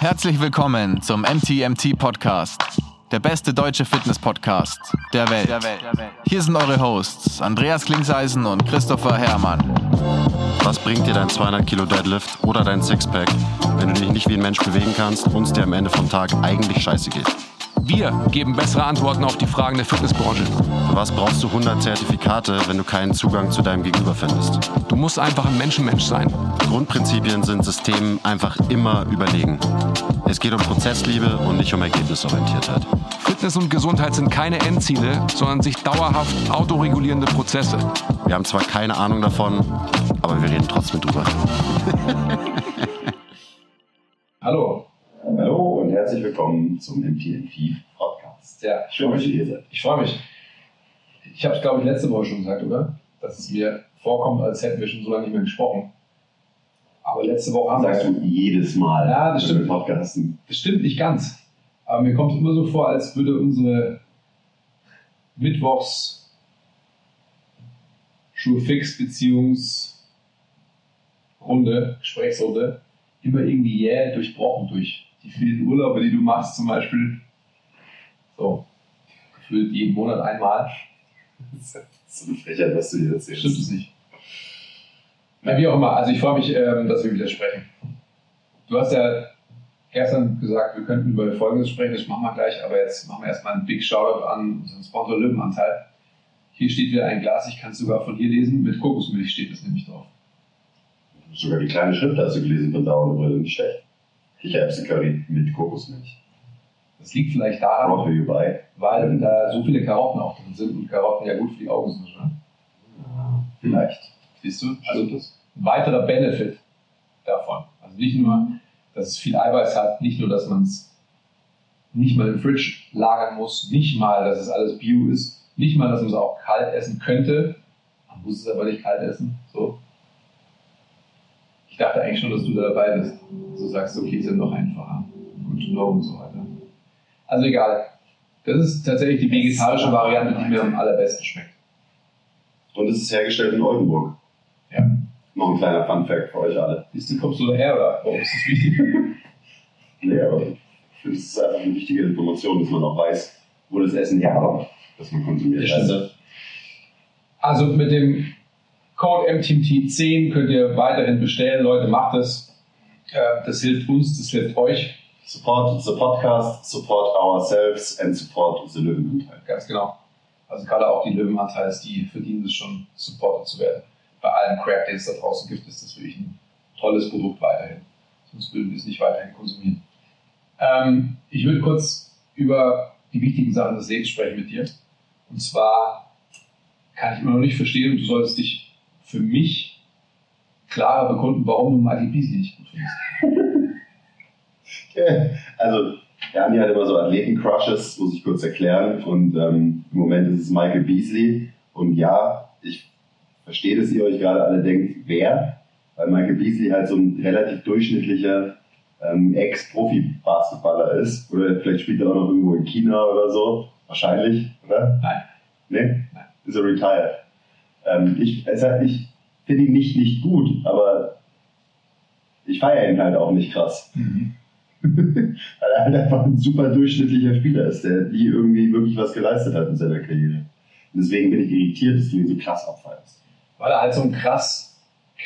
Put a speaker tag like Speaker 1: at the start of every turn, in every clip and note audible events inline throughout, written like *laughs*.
Speaker 1: Herzlich willkommen zum MTMT Podcast, der beste deutsche Fitness-Podcast der Welt. Hier sind eure Hosts Andreas Klingseisen und Christopher Herrmann.
Speaker 2: Was bringt dir dein 200 Kilo Deadlift oder dein Sixpack, wenn du dich nicht wie ein Mensch bewegen kannst und es dir am Ende vom Tag eigentlich scheiße geht?
Speaker 3: Wir geben bessere Antworten auf die Fragen der Fitnessbranche.
Speaker 2: Für was brauchst du 100 Zertifikate, wenn du keinen Zugang zu deinem Gegenüber findest?
Speaker 3: Du musst einfach ein Menschenmensch sein.
Speaker 2: Grundprinzipien sind Systemen einfach immer überlegen. Es geht um Prozessliebe und nicht um Ergebnisorientiertheit.
Speaker 3: Fitness und Gesundheit sind keine Endziele, sondern sich dauerhaft autoregulierende Prozesse.
Speaker 2: Wir haben zwar keine Ahnung davon, aber wir reden trotzdem drüber. *laughs*
Speaker 4: Hallo.
Speaker 5: Hallo und herzlich willkommen zum MTNP Podcast.
Speaker 4: Ja,
Speaker 5: Schön, dass ihr hier seid.
Speaker 4: Ich freue mich. Ich habe es, glaube ich, letzte Woche schon gesagt, oder? Dass es mir vorkommt, als hätten wir schon so lange nicht mehr gesprochen. Aber letzte Woche haben
Speaker 5: Sagst
Speaker 4: wir.
Speaker 5: du jedes Mal,
Speaker 4: Ja, das stimmt.
Speaker 5: Podcasten.
Speaker 4: Das stimmt nicht ganz. Aber mir kommt es immer so vor, als würde unsere Mittwochs Schulfix-Beziehungsrunde, Gesprächsrunde, immer irgendwie jäh durchbrochen durch die vielen Urlaube, die du machst, zum Beispiel. So, gefühlt jeden Monat einmal.
Speaker 5: Das *laughs* ist so eine Frechheit, was du hier erzählst.
Speaker 4: Stimmt es nicht. Na, wie auch immer, also ich freue mich, ähm, dass wir wieder sprechen. Du hast ja gestern gesagt, wir könnten über Folgendes sprechen, das machen wir gleich, aber jetzt machen wir erstmal einen Big Shoutout an unseren Sponsor Löwenanteil. Hier steht wieder ein Glas, ich kann es sogar von hier lesen, mit Kokosmilch steht es nämlich drauf.
Speaker 5: Sogar die kleine Schrift hast du gelesen von Dauernbrille, nicht schlecht. Kichererbsen-Curry mit Kokosmilch.
Speaker 4: Das liegt vielleicht daran, weil da so viele Karotten auch drin sind und Karotten ja gut für die Augen sind. Ne?
Speaker 5: Vielleicht.
Speaker 4: Siehst du? Also ein weiterer Benefit davon. Also nicht nur, dass es viel Eiweiß hat, nicht nur, dass man es nicht mal im Fridge lagern muss, nicht mal, dass es alles Bio ist, nicht mal, dass man es auch kalt essen könnte. Man muss es aber nicht kalt essen. So. Ich dachte eigentlich schon, dass du da dabei bist. Du sagst, okay, ist ja noch einfacher. Good und so weiter. Also egal. Das ist tatsächlich die vegetarische Variante, die mir am allerbesten schmeckt.
Speaker 5: Und es ist hergestellt in Oldenburg.
Speaker 4: Ja.
Speaker 5: Noch ein kleiner Fun-Fact für euch alle.
Speaker 4: Siehst du, kommst du daher oder warum ist das wichtig? *laughs*
Speaker 5: Nee, aber ich finde, es ist einfach eine wichtige Information, dass man auch weiß, wo das Essen herkommt, das man konsumiert.
Speaker 4: Das. Also mit dem Code MTMT10 könnt ihr weiterhin bestellen. Leute, macht es. Äh, Das hilft uns, das hilft euch.
Speaker 5: Support the podcast, support ourselves and support the Löwenanteil.
Speaker 4: Ganz genau. Also gerade auch die Löwenanteils, die verdienen es schon, supported zu werden. Bei allem Crap, den es da draußen gibt, ist das wirklich ein tolles Produkt weiterhin. Sonst würden wir es nicht weiterhin konsumieren. Ähm, ich würde kurz über die wichtigen Sachen des Lebens sprechen mit dir. Und zwar kann ich immer noch nicht verstehen, und du solltest dich für mich klarer bekunden, warum du Michael Beasley nicht gut findest.
Speaker 5: Also, der Andi hat immer so Athleten-Crushes, muss ich kurz erklären. Und ähm, im Moment ist es Michael Beasley. Und ja, ich verstehe, dass ihr euch gerade alle denkt, wer? Weil Michael Beasley halt so ein relativ durchschnittlicher ähm, Ex-Profi-Basketballer ist. Oder vielleicht spielt er auch noch irgendwo in China oder so. Wahrscheinlich, oder?
Speaker 4: Nein.
Speaker 5: Nee?
Speaker 4: Nein.
Speaker 5: Ist er retired. Ähm, ich es hat- ich finde ihn nicht, nicht gut, aber ich feiere ihn halt auch nicht krass. *laughs* Weil er halt einfach ein super durchschnittlicher Spieler ist, der nie irgendwie wirklich was geleistet hat in seiner Karriere. Und deswegen bin ich irritiert, dass du ihn so krass abfeierst.
Speaker 4: Weil er halt so ein krass,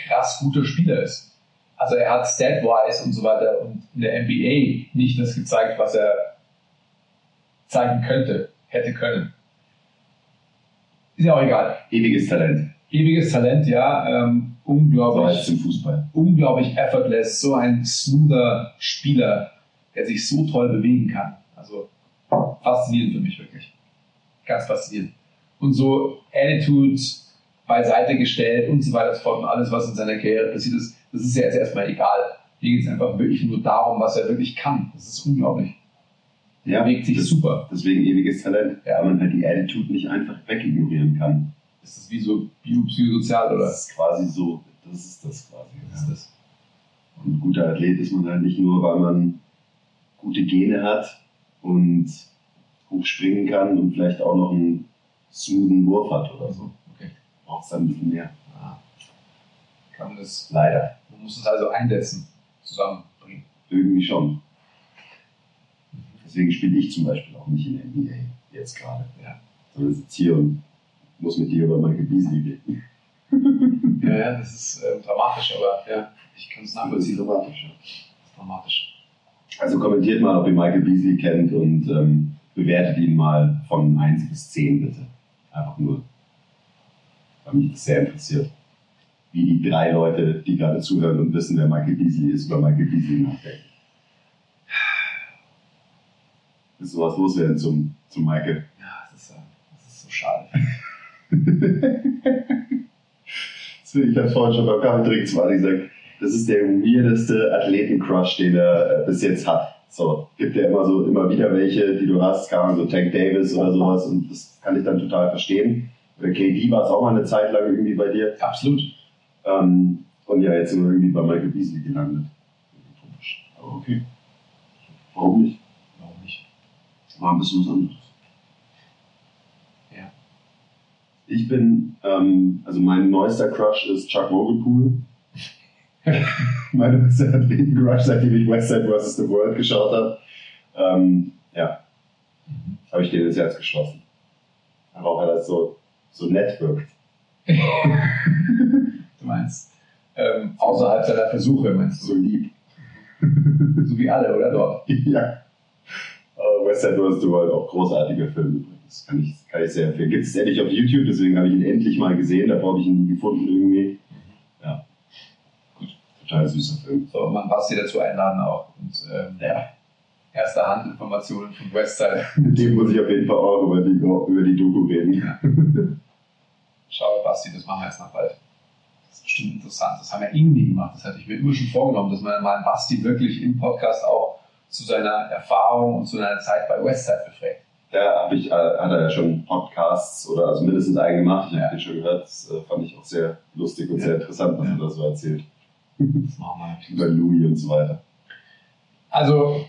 Speaker 4: krass guter Spieler ist. Also er hat stat-wise und so weiter und in der NBA nicht das gezeigt, was er zeigen könnte, hätte können. Ist ja auch egal.
Speaker 5: Ewiges Talent.
Speaker 4: Ewiges Talent, ja, ähm,
Speaker 5: So
Speaker 4: unglaublich,
Speaker 5: im Fußball.
Speaker 4: unglaublich effortless, so ein smoother Spieler, der sich so toll bewegen kann. Also faszinierend für mich wirklich. Ganz faszinierend. Und so Attitude beiseite gestellt und so weiter und so fort und alles, was in seiner Karriere passiert ist, das ist ja jetzt erstmal egal. Hier geht es einfach wirklich nur darum, was er wirklich kann. Das ist unglaublich. Er
Speaker 5: Ja,
Speaker 4: bewegt sich
Speaker 5: das-
Speaker 4: super.
Speaker 5: Deswegen ewiges Talent.
Speaker 4: Ja.
Speaker 5: Weil man halt die Attitude nicht einfach wegignorieren kann.
Speaker 4: Ist das wie so biopsychosozial oder?
Speaker 5: Das ist quasi so, das ist das quasi.
Speaker 4: Was ist das?
Speaker 5: Und ein guter Athlet ist man halt nicht nur, weil man gute Gene hat und hoch springen kann und vielleicht auch noch einen smoothen Wurf hat oder so. Braucht es dann ein bisschen mehr.
Speaker 4: Ah. Kann man das,
Speaker 5: Leider.
Speaker 4: man muss es also einsetzen, zusammenbringen.
Speaker 5: Irgendwie schon. Deswegen spiele ich zum Beispiel auch nicht in der NBA jetzt gerade.
Speaker 4: Ja.
Speaker 5: Sondern sitze hier und muss mit dir über Michael Beasley reden. *laughs*
Speaker 4: Ja, ja, das ist ähm, dramatisch, aber ja, ich kann es nachvollziehen.
Speaker 5: Das ist dramatisch, ja.
Speaker 4: Das ist dramatisch.
Speaker 5: Also kommentiert mal, ob ihr Michael Beasley kennt und ähm, bewertet ihn mal von 1 bis 10 bitte. Einfach nur, weil mich das sehr interessiert. Wie die drei Leute, die gerade zuhören und wissen, wer Michael Beasley ist, über Michael Beasley nachdenken. Willst du was loswerden zum, zum Michael?
Speaker 4: Ja, das ist, äh, das ist so schade. *laughs*
Speaker 5: Ich habe vorhin schon beim Kaffeetrinken zu Mali gesagt, das ist der weirdeste Athleten-Crush, den er äh, bis jetzt hat. So, gibt ja immer so, immer wieder welche, die du hast, kann so Tank Davis oder sowas und das kann ich dann total verstehen. Oder KD war es auch mal eine Zeit lang irgendwie bei dir.
Speaker 4: Absolut.
Speaker 5: Ähm, und ja, jetzt sind wir irgendwie bei Michael Beasley gelandet. Komisch. Aber okay. Warum nicht?
Speaker 4: Warum nicht?
Speaker 5: War ein bisschen was anderes.
Speaker 4: Ja.
Speaker 5: Ich bin, ähm, also mein neuester Crush ist Chuck Vogelpool. *laughs* mein neuester Athleten-Crush, seitdem ich West Side vs. The World geschaut habe. Ähm, ja, habe ich den ins Herz geschlossen. Aber weil das so, so nett wirkt. *laughs*
Speaker 4: Du meinst, ähm, außerhalb seiner Versuche, meinst
Speaker 5: So lieb.
Speaker 4: du? *laughs* So wie alle, oder dort? *laughs*
Speaker 5: ja. Aber West Side vs. The World, auch großartiger Film übrigens. Kann ich, kann ich sehr empfehlen. Gibt es endlich auf YouTube, deswegen habe ich ihn endlich mal gesehen. Davor habe ich ihn nie gefunden irgendwie. Ja. Gut. Total süßer Film.
Speaker 4: So, man Basti dazu einladen auch. Und ähm,
Speaker 5: Ja.
Speaker 4: Erste Hand Informationen von Westside.
Speaker 5: Mit dem muss ich auf jeden Fall auch über die, über die Doku reden.
Speaker 4: Schau, Basti, das machen wir jetzt noch bald. Das ist bestimmt interessant. Das haben wir irgendwie gemacht. Das hatte ich mir immer schon vorgenommen, dass man mal Basti wirklich im Podcast auch zu seiner Erfahrung und zu seiner Zeit bei Westside befragt.
Speaker 5: Da hab ich, äh, hat er ja schon Podcasts oder also mindestens einen gemacht. Ich
Speaker 4: Ja.
Speaker 5: habe den schon gehört. Das äh, fand ich auch sehr lustig und
Speaker 4: Ja.
Speaker 5: sehr interessant, was
Speaker 4: Ja.
Speaker 5: er da so erzählt.
Speaker 4: Das machen wir.
Speaker 5: Über Louis und so weiter.
Speaker 4: Also,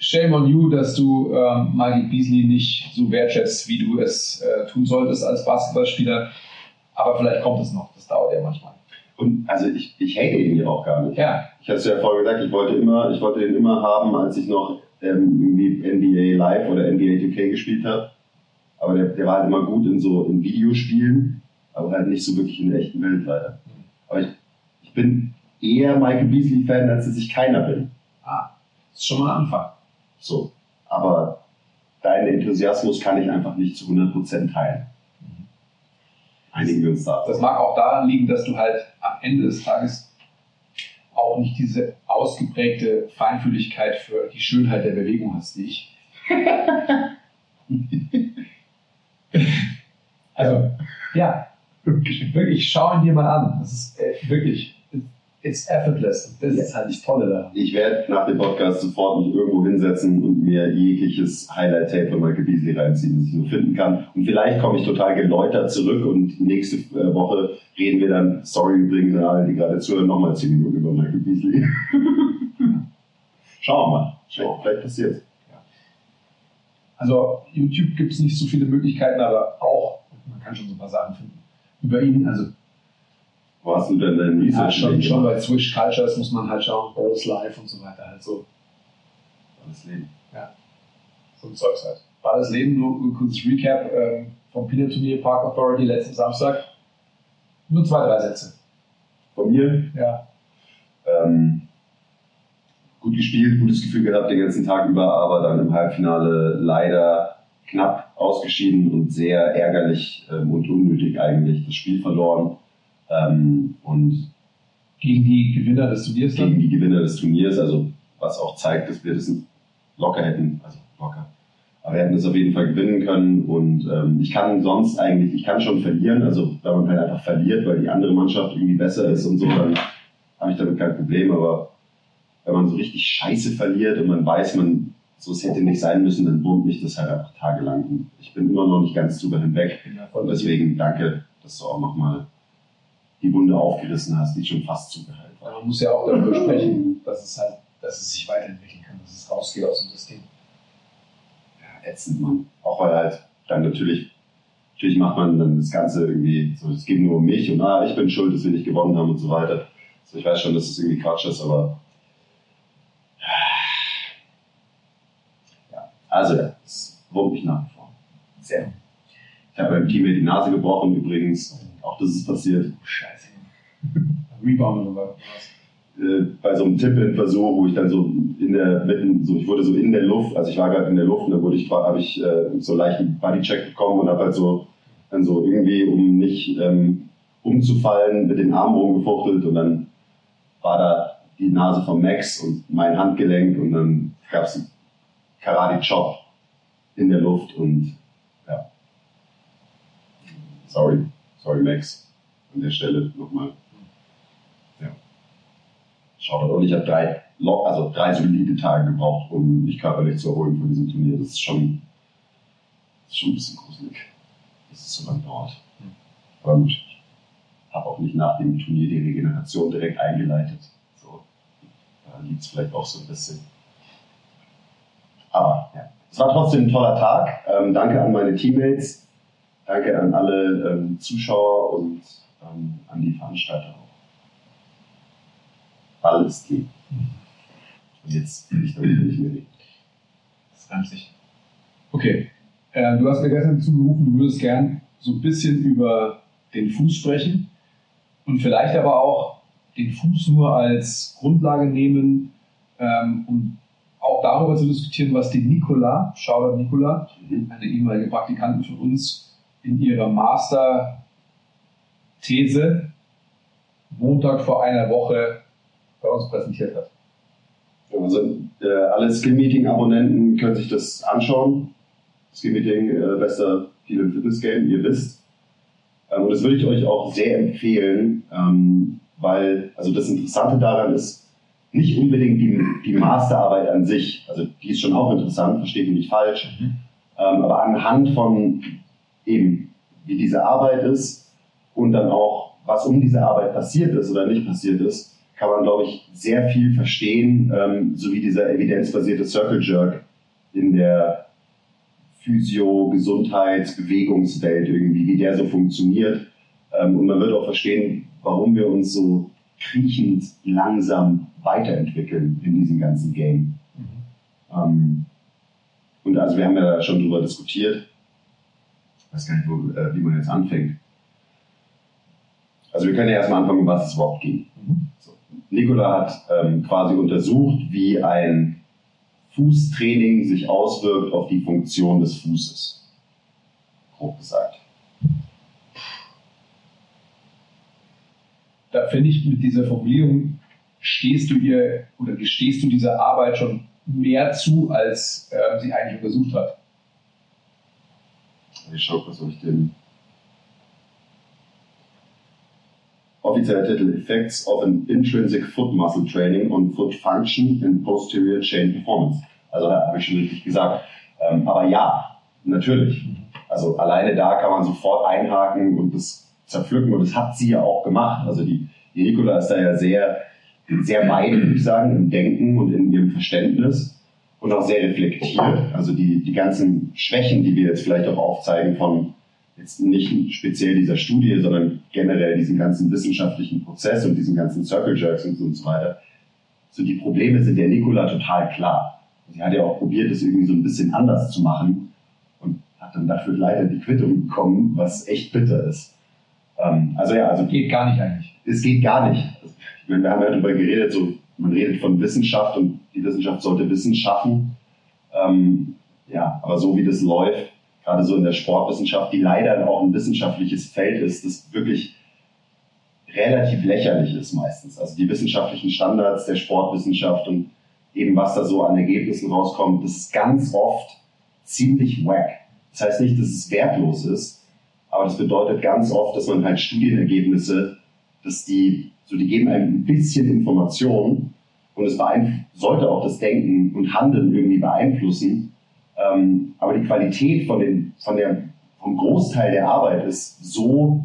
Speaker 4: shame on you, dass du ähm, Maggie Beasley nicht so wertschätzt, wie du es äh, tun solltest als Basketballspieler. Aber vielleicht kommt es noch. Das dauert ja manchmal.
Speaker 5: Und also ich, ich hate ihn ja auch gar nicht.
Speaker 4: Ja,
Speaker 5: Ich hatte es ja vorher gesagt, ich wollte immer, ich wollte den immer haben, als ich noch ähm, irgendwie NBA Live oder NBA 2K gespielt habe. Aber der, der war halt immer gut in so in Videospielen, aber halt nicht so wirklich in der echten Welt weiter. Aber ich, ich bin eher Michael Beasley Fan, als dass ich keiner bin.
Speaker 4: ah, das ist schon mal ein Anfang.
Speaker 5: So. Aber deinen Enthusiasmus kann ich einfach nicht zu 100% teilen. Einigen wir uns da.
Speaker 4: Das mag auch daran liegen, dass du halt am Ende des Tages auch nicht diese ausgeprägte Feinfühligkeit für die Schönheit der Bewegung hast, wie ich. *laughs* also, ja, wirklich, schau ihn dir mal an. Das ist äh, wirklich, it's effortless. Das ist halt das Tolle daran.
Speaker 5: Ich werde nach dem Podcast sofort mich irgendwo hinsetzen und mir jegliches Highlight-Tape von Michael Beasley reinziehen, das ich nur finden kann. Und vielleicht komme ich total geläutert zurück und nächste äh, Woche reden wir dann, sorry übrigens an alle, die gerade zuhören, nochmal 10 Minuten über Michael Beasley. *laughs* Schauen wir mal. Vielleicht, vielleicht passiert
Speaker 4: Also, YouTube gibt es nicht so viele Möglichkeiten, aber auch, man kann schon so ein paar Sachen finden. Über ihn, also
Speaker 5: Wo hast du denn dein
Speaker 4: Ja,
Speaker 5: Research
Speaker 4: schon,
Speaker 5: gemacht?
Speaker 4: schon bei Switch Cultures muss man halt schauen, Balls Live und so weiter, halt so,
Speaker 5: Das Leben.
Speaker 4: so ein Zeugs halt. War das Leben, nur ein kurzes Recap ähm, vom Peanut Turnier Park Authority letzten Samstag. Nur zwei, drei Sätze.
Speaker 5: Von mir,
Speaker 4: Ja.
Speaker 5: ähm, gut gespielt, gutes Gefühl gehabt den ganzen Tag über, aber dann im Halbfinale leider knapp ausgeschieden und sehr ärgerlich ähm, und unnötig eigentlich das Spiel verloren. Ähm, und
Speaker 4: Gegen die Gewinner des Turniers
Speaker 5: gegen die Gewinner des Turniers, also was auch zeigt, dass wir das locker hätten, also locker. Aber wir hätten es auf jeden Fall gewinnen können und ähm, ich kann sonst eigentlich, ich kann schon verlieren, also wenn man halt einfach verliert, weil die andere Mannschaft irgendwie besser ist und so, dann habe ich damit kein Problem, aber wenn man so richtig scheiße verliert und man weiß, man so es hätte nicht sein müssen, dann wurmt mich das halt einfach tagelang. Und ich bin immer noch nicht ganz drüber hinweg. Und deswegen danke, dass du auch nochmal die Wunde aufgerissen hast, die schon fast zugeheilt war.
Speaker 4: Man muss ja auch darüber sprechen, dass es halt, dass es sich weiterentwickeln kann, dass es rausgeht aus dem System.
Speaker 5: Ja, ätzend, Mann. Auch weil halt dann natürlich, natürlich macht man dann das Ganze irgendwie, so, es geht nur um mich und ah, ich bin schuld, dass wir nicht gewonnen haben und so weiter. So, ich weiß schon, dass das irgendwie Quatsch ist, aber ja, also das wurmt mich nach wie vor. Sehr. Ich habe beim Teammate die Nase gebrochen übrigens. Auch das ist passiert.
Speaker 4: Scheiße. Rebound oder was?
Speaker 5: Äh, bei so einem Tipp-In-Versuch, wo ich dann so in der mitten, so ich wurde so in der Luft, also ich war gerade in der Luft und dann wurde ich, habe ich äh, so leichten Bodycheck bekommen und habe halt so dann so irgendwie, um nicht ähm, umzufallen, mit den Armen rumgefuchtelt und dann war da die Nase von Max und mein Handgelenk und dann gab es einen Karate-Chop in der Luft und ja. Sorry, sorry Max an der Stelle nochmal. Ja. Schaut und ich habe drei, also drei solide Tage gebraucht, um mich körperlich zu erholen von diesem Turnier. Das ist schon, das ist schon ein bisschen gruselig, dass es so lange dauert. Aber gut, ich habe auch nicht nach dem Turnier die Regeneration direkt eingeleitet. So, da liegt es vielleicht auch so ein bisschen. Aber ja, es war trotzdem ein toller Tag. Ähm, danke an meine Teammates. Danke an alle ähm, Zuschauer und ähm, an die Veranstalter auch. Ball ist Key. Und jetzt will ich damit nicht mehr.
Speaker 4: Das reimt sich. Okay. Äh, du hast mir gestern zugerufen, du würdest gern so ein bisschen über den Fuß sprechen und vielleicht aber auch den Fuß nur als Grundlage nehmen, ähm, um auch darüber zu diskutieren, was die Nicola, Shoutout Nicola,
Speaker 5: Mhm.
Speaker 4: eine ehemalige Praktikantin von uns, in ihrer Master-These Montag vor einer Woche bei uns präsentiert hat.
Speaker 5: Also äh, alle Skill-Meeting-Abonnenten können sich das anschauen. Skill-Meeting, äh, bester Deal im Fitness-Game, ihr wisst. Ähm, und das würde ich euch auch sehr empfehlen, ähm, weil also das Interessante daran ist, nicht unbedingt die, die Masterarbeit an sich, also die ist schon auch interessant, versteht mich nicht falsch, ähm, aber anhand von eben, wie diese Arbeit ist und dann auch, was um diese Arbeit passiert ist oder nicht passiert ist, kann man, glaube ich, sehr viel verstehen, ähm, so wie dieser evidenzbasierte Circle Jerk in der Physio-, Gesundheits-, Bewegungswelt irgendwie, wie der so funktioniert. Ähm, und man wird auch verstehen, warum wir uns so kriechend langsam weiterentwickeln in diesem ganzen Game. Ähm, und also wir haben ja schon drüber diskutiert. Weiß gar nicht, wo, äh, wie man jetzt anfängt. Also wir können ja erstmal anfangen, um was es überhaupt ging. So. Nikola hat ähm, quasi untersucht, wie ein Fußtraining sich auswirkt auf die Funktion des Fußes. Grob gesagt.
Speaker 4: da finde ich mit dieser Formulierung stehst du ihr oder gestehst du dieser Arbeit schon mehr zu, als ähm, sie eigentlich untersucht hat.
Speaker 5: Ich schaue kurz, ob ich den. Offizieller Titel Effects of an Intrinsic Foot Muscle Training on Foot Function and Posterior Chain Performance. Also da habe ich schon richtig gesagt. Ähm, aber ja, natürlich. Also alleine da kann man sofort einhaken und das zerpflücken und das hat sie ja auch gemacht. Also die, die Nicola ist da ja sehr, sehr weit, würde ich sagen, im Denken und in ihrem Verständnis und auch sehr reflektiert. Also die, die ganzen Schwächen, die wir jetzt vielleicht auch aufzeigen von jetzt nicht speziell dieser Studie, sondern generell diesen ganzen wissenschaftlichen Prozess und diesen ganzen Circle Jerks und so, und so weiter. So die Probleme sind der Nicola total klar. Sie hat ja auch probiert, das irgendwie so ein bisschen anders zu machen und hat dann dafür leider die Quittung bekommen, was echt bitter ist. Ähm, also ja, also
Speaker 4: Geht gar nicht eigentlich.
Speaker 5: es geht gar nicht. Ich meine, wir haben ja darüber geredet, so, man redet von Wissenschaft und die Wissenschaft sollte Wissen schaffen. Ähm, ja, aber so wie das läuft, gerade so in der Sportwissenschaft, die leider auch ein wissenschaftliches Feld ist, das wirklich relativ lächerlich ist meistens. Also die wissenschaftlichen Standards der Sportwissenschaft und eben was da so an Ergebnissen rauskommt, das ist ganz oft ziemlich wack. Das heißt nicht, dass es wertlos ist, aber das bedeutet ganz oft, dass man halt Studienergebnisse, dass die, so die geben einem ein bisschen Information und es sollte auch das Denken und Handeln irgendwie beeinflussen. Ähm, aber die Qualität von den, von der, vom Großteil der Arbeit ist so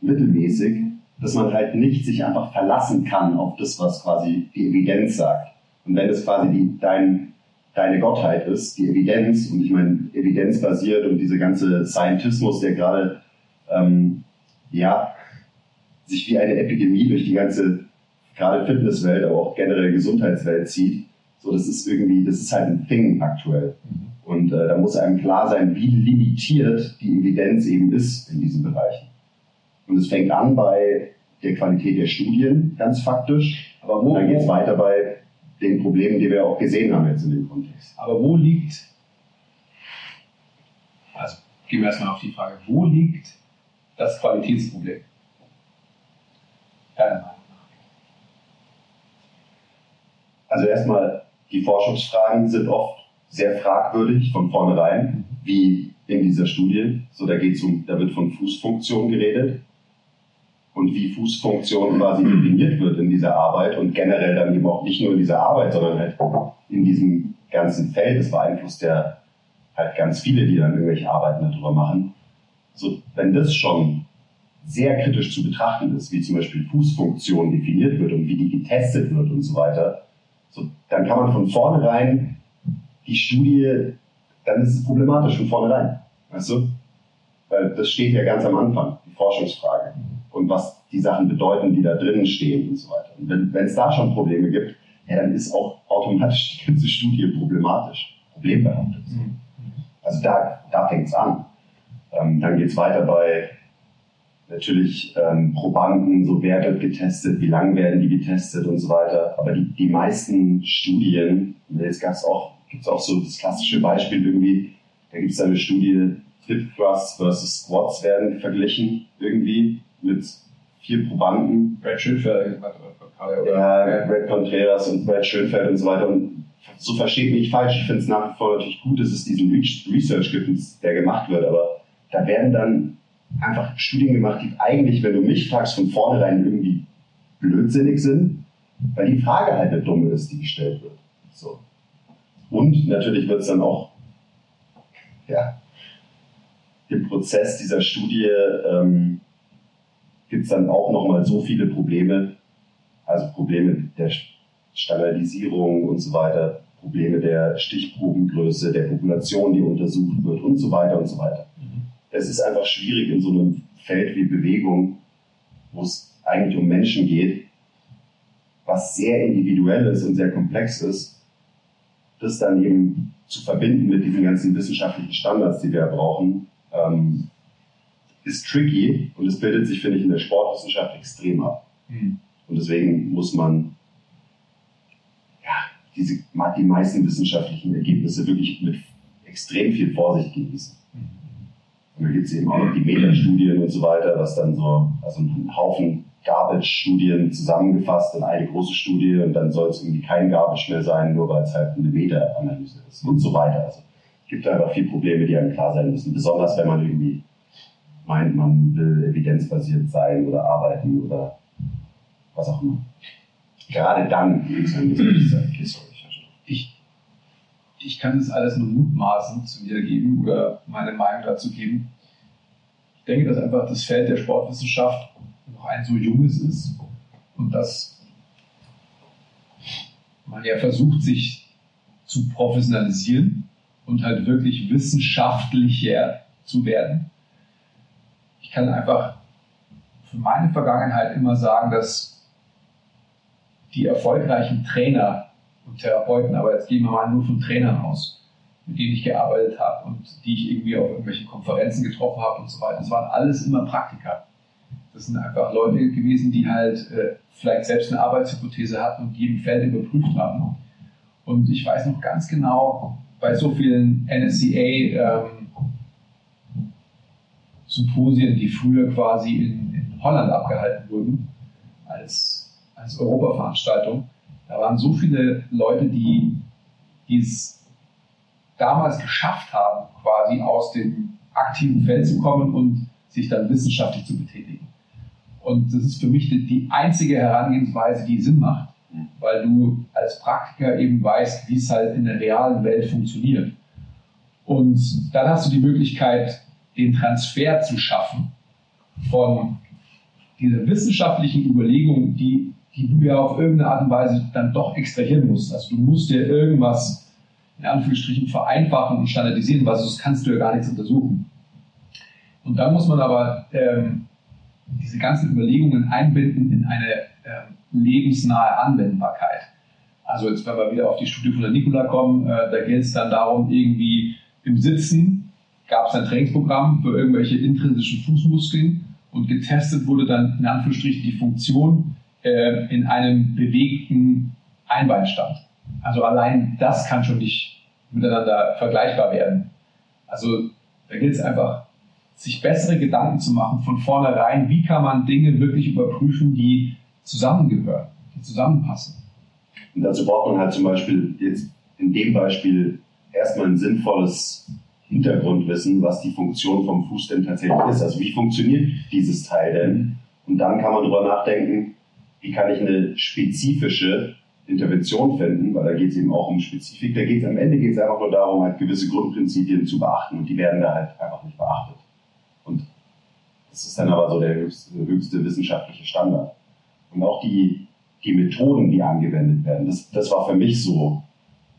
Speaker 5: mittelmäßig, dass man halt nicht sich einfach verlassen kann auf das, was quasi die Evidenz sagt. Und wenn es quasi die, dein, deine Gottheit ist, die Evidenz, und ich meine, evidenzbasiert und dieser ganze Scientismus, der gerade, ähm, ja, sich wie eine Epidemie durch die ganze, gerade Fitnesswelt, aber auch generell Gesundheitswelt zieht, So, das ist irgendwie, das ist halt ein Thing aktuell. Und äh, da muss einem klar sein, wie limitiert die Evidenz eben ist in diesen Bereichen. Und es fängt an bei der Qualität der Studien, ganz faktisch.
Speaker 4: Aber wo,
Speaker 5: Und dann geht es weiter bei den Problemen, die wir auch gesehen haben jetzt in dem Kontext.
Speaker 4: aber wo liegt, also gehen wir erstmal auf die Frage, wo liegt das Qualitätsproblem? Deiner Meinung nach.
Speaker 5: Also erstmal, die Forschungsfragen sind oft sehr fragwürdig von vornherein, wie in dieser Studie. So, da geht's um, da wird von Fußfunktion geredet und wie Fußfunktion quasi definiert wird in dieser Arbeit und generell dann eben auch nicht nur in dieser Arbeit, sondern halt in diesem ganzen Feld. Das beeinflusst ja halt ganz viele, die dann irgendwelche Arbeiten darüber machen. So, wenn das schon sehr kritisch zu betrachten ist, wie zum Beispiel Fußfunktion definiert wird und wie die getestet wird und so weiter, so, dann kann man von vornherein die Studie, dann ist es problematisch von vornherein. Weißt du? Weil das steht ja ganz am Anfang, die Forschungsfrage. Und was die Sachen bedeuten, die da drinnen stehen und so weiter. Und wenn es da schon Probleme gibt, ja, dann ist auch automatisch die ganze Studie problematisch, problembehaftet. Also da, da fängt es an. Ähm, dann geht es weiter bei natürlich ähm, Probanden, so wer wird getestet, wie lange werden die getestet und so weiter. Aber die, die meisten Studien, jetzt gab's auch, gibt's auch so das klassische Beispiel irgendwie, da gibt es eine Studie, Hip Thrusts versus Squats werden verglichen irgendwie mit vier Probanden.
Speaker 4: Brad oder oder-
Speaker 5: Ja, Brad Contreras und Brad Schönfeld und so weiter. Und so versteht mich nicht falsch. Ich finde es nach wie vor natürlich gut, dass es diesen Re- Research gibt, der gemacht wird. Aber da werden dann einfach Studien gemacht, die eigentlich, wenn du mich fragst, von vornherein irgendwie blödsinnig sind, weil die Frage halt eine dumme ist, die gestellt wird. So. Und natürlich wird es dann auch, ja, im Prozess dieser Studie ähm, gibt es dann auch nochmal so viele Probleme, also Probleme der Standardisierung und so weiter, Probleme der Stichprobengröße, der Population, die untersucht wird und so weiter und so weiter. Es ist einfach schwierig in so einem Feld wie Bewegung, wo es eigentlich um Menschen geht, was sehr individuell ist und sehr komplex ist, das dann eben zu verbinden mit diesen ganzen wissenschaftlichen Standards, die wir brauchen, ähm, ist tricky und es bildet sich, finde ich, in der Sportwissenschaft extrem ab.
Speaker 4: Mhm.
Speaker 5: Und deswegen muss man ja, diese, die meisten wissenschaftlichen Ergebnisse wirklich mit extrem viel Vorsicht genießen. Und dann gibt es eben auch noch die Metastudien und so weiter, was dann so, also ein Haufen Garbage-Studien zusammengefasst in eine große Studie und dann soll es irgendwie kein Garbage mehr sein, nur weil es halt eine Meta-Analyse ist und so weiter. Also es gibt einfach viele Probleme, die einem klar sein müssen, besonders wenn man irgendwie meint, man will evidenzbasiert sein oder arbeiten oder was auch immer. Gerade dann gibt es ein bisschen okay, sorry, ich verstehe.
Speaker 4: ich, ich kann das alles nur mutmaßend zu wiedergeben oder meine Meinung dazu geben. Ich denke, dass einfach das Feld der Sportwissenschaft noch ein so junges ist und dass man ja versucht, sich zu professionalisieren und halt wirklich wissenschaftlicher zu werden. Ich kann einfach für meine Vergangenheit immer sagen, dass die erfolgreichen Trainer und Therapeuten, aber jetzt gehen wir mal nur von Trainern aus, mit denen ich gearbeitet habe und die ich irgendwie auf irgendwelchen Konferenzen getroffen habe und so weiter. Das waren alles immer Praktiker. Das sind einfach Leute gewesen, die halt äh, vielleicht selbst eine Arbeitshypothese hatten und die im Feld überprüft haben. Und ich weiß noch ganz genau, bei so vielen NSCA ähm, die früher quasi in, in Holland abgehalten wurden, als, als Europaveranstaltung, da waren so viele Leute, die, es damals geschafft haben, quasi aus dem aktiven Feld zu kommen und sich dann wissenschaftlich zu betätigen. Und das ist für mich die, die einzige Herangehensweise, die Sinn macht, weil du als Praktiker eben weißt, wie es halt in der realen Welt funktioniert. Und dann hast du die Möglichkeit, den Transfer zu schaffen von dieser wissenschaftlichen Überlegung, die, die du ja auf irgendeine Art und Weise dann doch extrahieren musst. Also du musst dir irgendwas in Anführungsstrichen vereinfachen und standardisieren, weil sonst kannst du ja gar nichts untersuchen. Und dann muss man aber ähm, diese ganzen Überlegungen einbinden in eine ähm, lebensnahe Anwendbarkeit. Also jetzt, wenn wir wieder auf die Studie von der Nikola kommen, äh, da geht es dann darum, irgendwie im Sitzen gab es ein Trainingsprogramm für irgendwelche intrinsischen Fußmuskeln und getestet wurde dann in Anführungsstrichen die Funktion äh, in einem bewegten Einbeinstand. Also allein das kann schon nicht miteinander vergleichbar werden. Also da gilt es einfach, sich bessere Gedanken zu machen von vornherein, wie kann man Dinge wirklich überprüfen, die zusammengehören, die zusammenpassen.
Speaker 5: Und dazu braucht man halt zum Beispiel jetzt in dem Beispiel erstmal ein sinnvolles Hintergrundwissen, was die Funktion vom Fuß denn tatsächlich ist. Also wie funktioniert dieses Teil denn? Und dann kann man darüber nachdenken, wie kann ich eine spezifische Intervention finden, weil da geht es eben auch um Spezifik. Da geht es am Ende geht es einfach nur darum, halt gewisse Grundprinzipien zu beachten und die werden da halt einfach nicht beachtet. Und das ist dann aber so der höchste, höchste wissenschaftliche Standard. Und auch die, die Methoden, die angewendet werden, das, das war für mich so,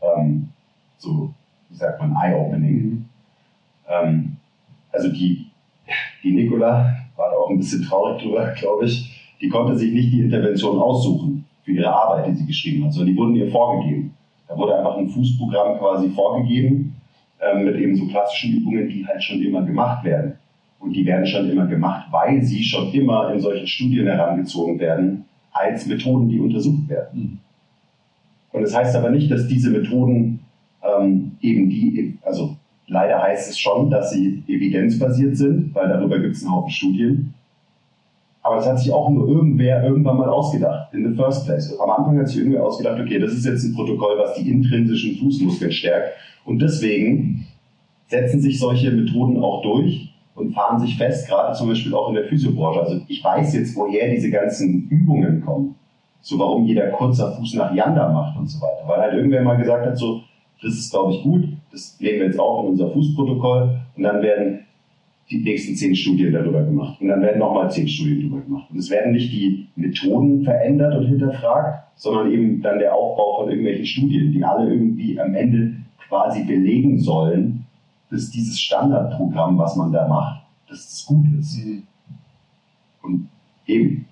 Speaker 5: ähm, so, wie sagt man, eye-opening. Mhm. Ähm, also die, die Nicola war da auch ein bisschen traurig drüber, *laughs* glaube ich. Die konnte sich nicht die Intervention aussuchen für ihre Arbeit, die sie geschrieben hat, sondern die wurden ihr vorgegeben. Da wurde einfach ein Fußprogramm quasi vorgegeben ähm, mit eben so klassischen Übungen, die halt schon immer gemacht werden. Und die werden schon immer gemacht, weil sie schon immer in solchen Studien herangezogen werden als Methoden, die untersucht werden. Mhm. Und das heißt aber nicht, dass diese Methoden ähm, eben die, also leider heißt es schon, dass sie evidenzbasiert sind, weil darüber gibt es einen Haufen Studien. Aber das hat sich auch nur irgendwer irgendwann mal ausgedacht, in the first place. Am Anfang hat sich irgendwer ausgedacht, okay, das ist jetzt ein Protokoll, was die intrinsischen Fußmuskeln stärkt. Und deswegen setzen sich solche Methoden auch durch und fahren sich fest, gerade zum Beispiel auch in der Physiobranche. Also ich weiß jetzt, woher diese ganzen Übungen kommen. So warum jeder kurzer Fuß nach Yanda macht und so weiter. Weil halt irgendwer mal gesagt hat, so, das ist glaube ich gut, das legen wir jetzt auch in unser Fußprotokoll und dann werden die nächsten zehn Studien darüber gemacht. Und dann werden nochmal zehn Studien darüber gemacht. Und es werden nicht die Methoden verändert und hinterfragt, sondern eben dann der Aufbau von irgendwelchen Studien, die alle irgendwie am Ende quasi belegen sollen, dass dieses Standardprogramm, was man da macht, dass es gut ist. Mhm. Und eben,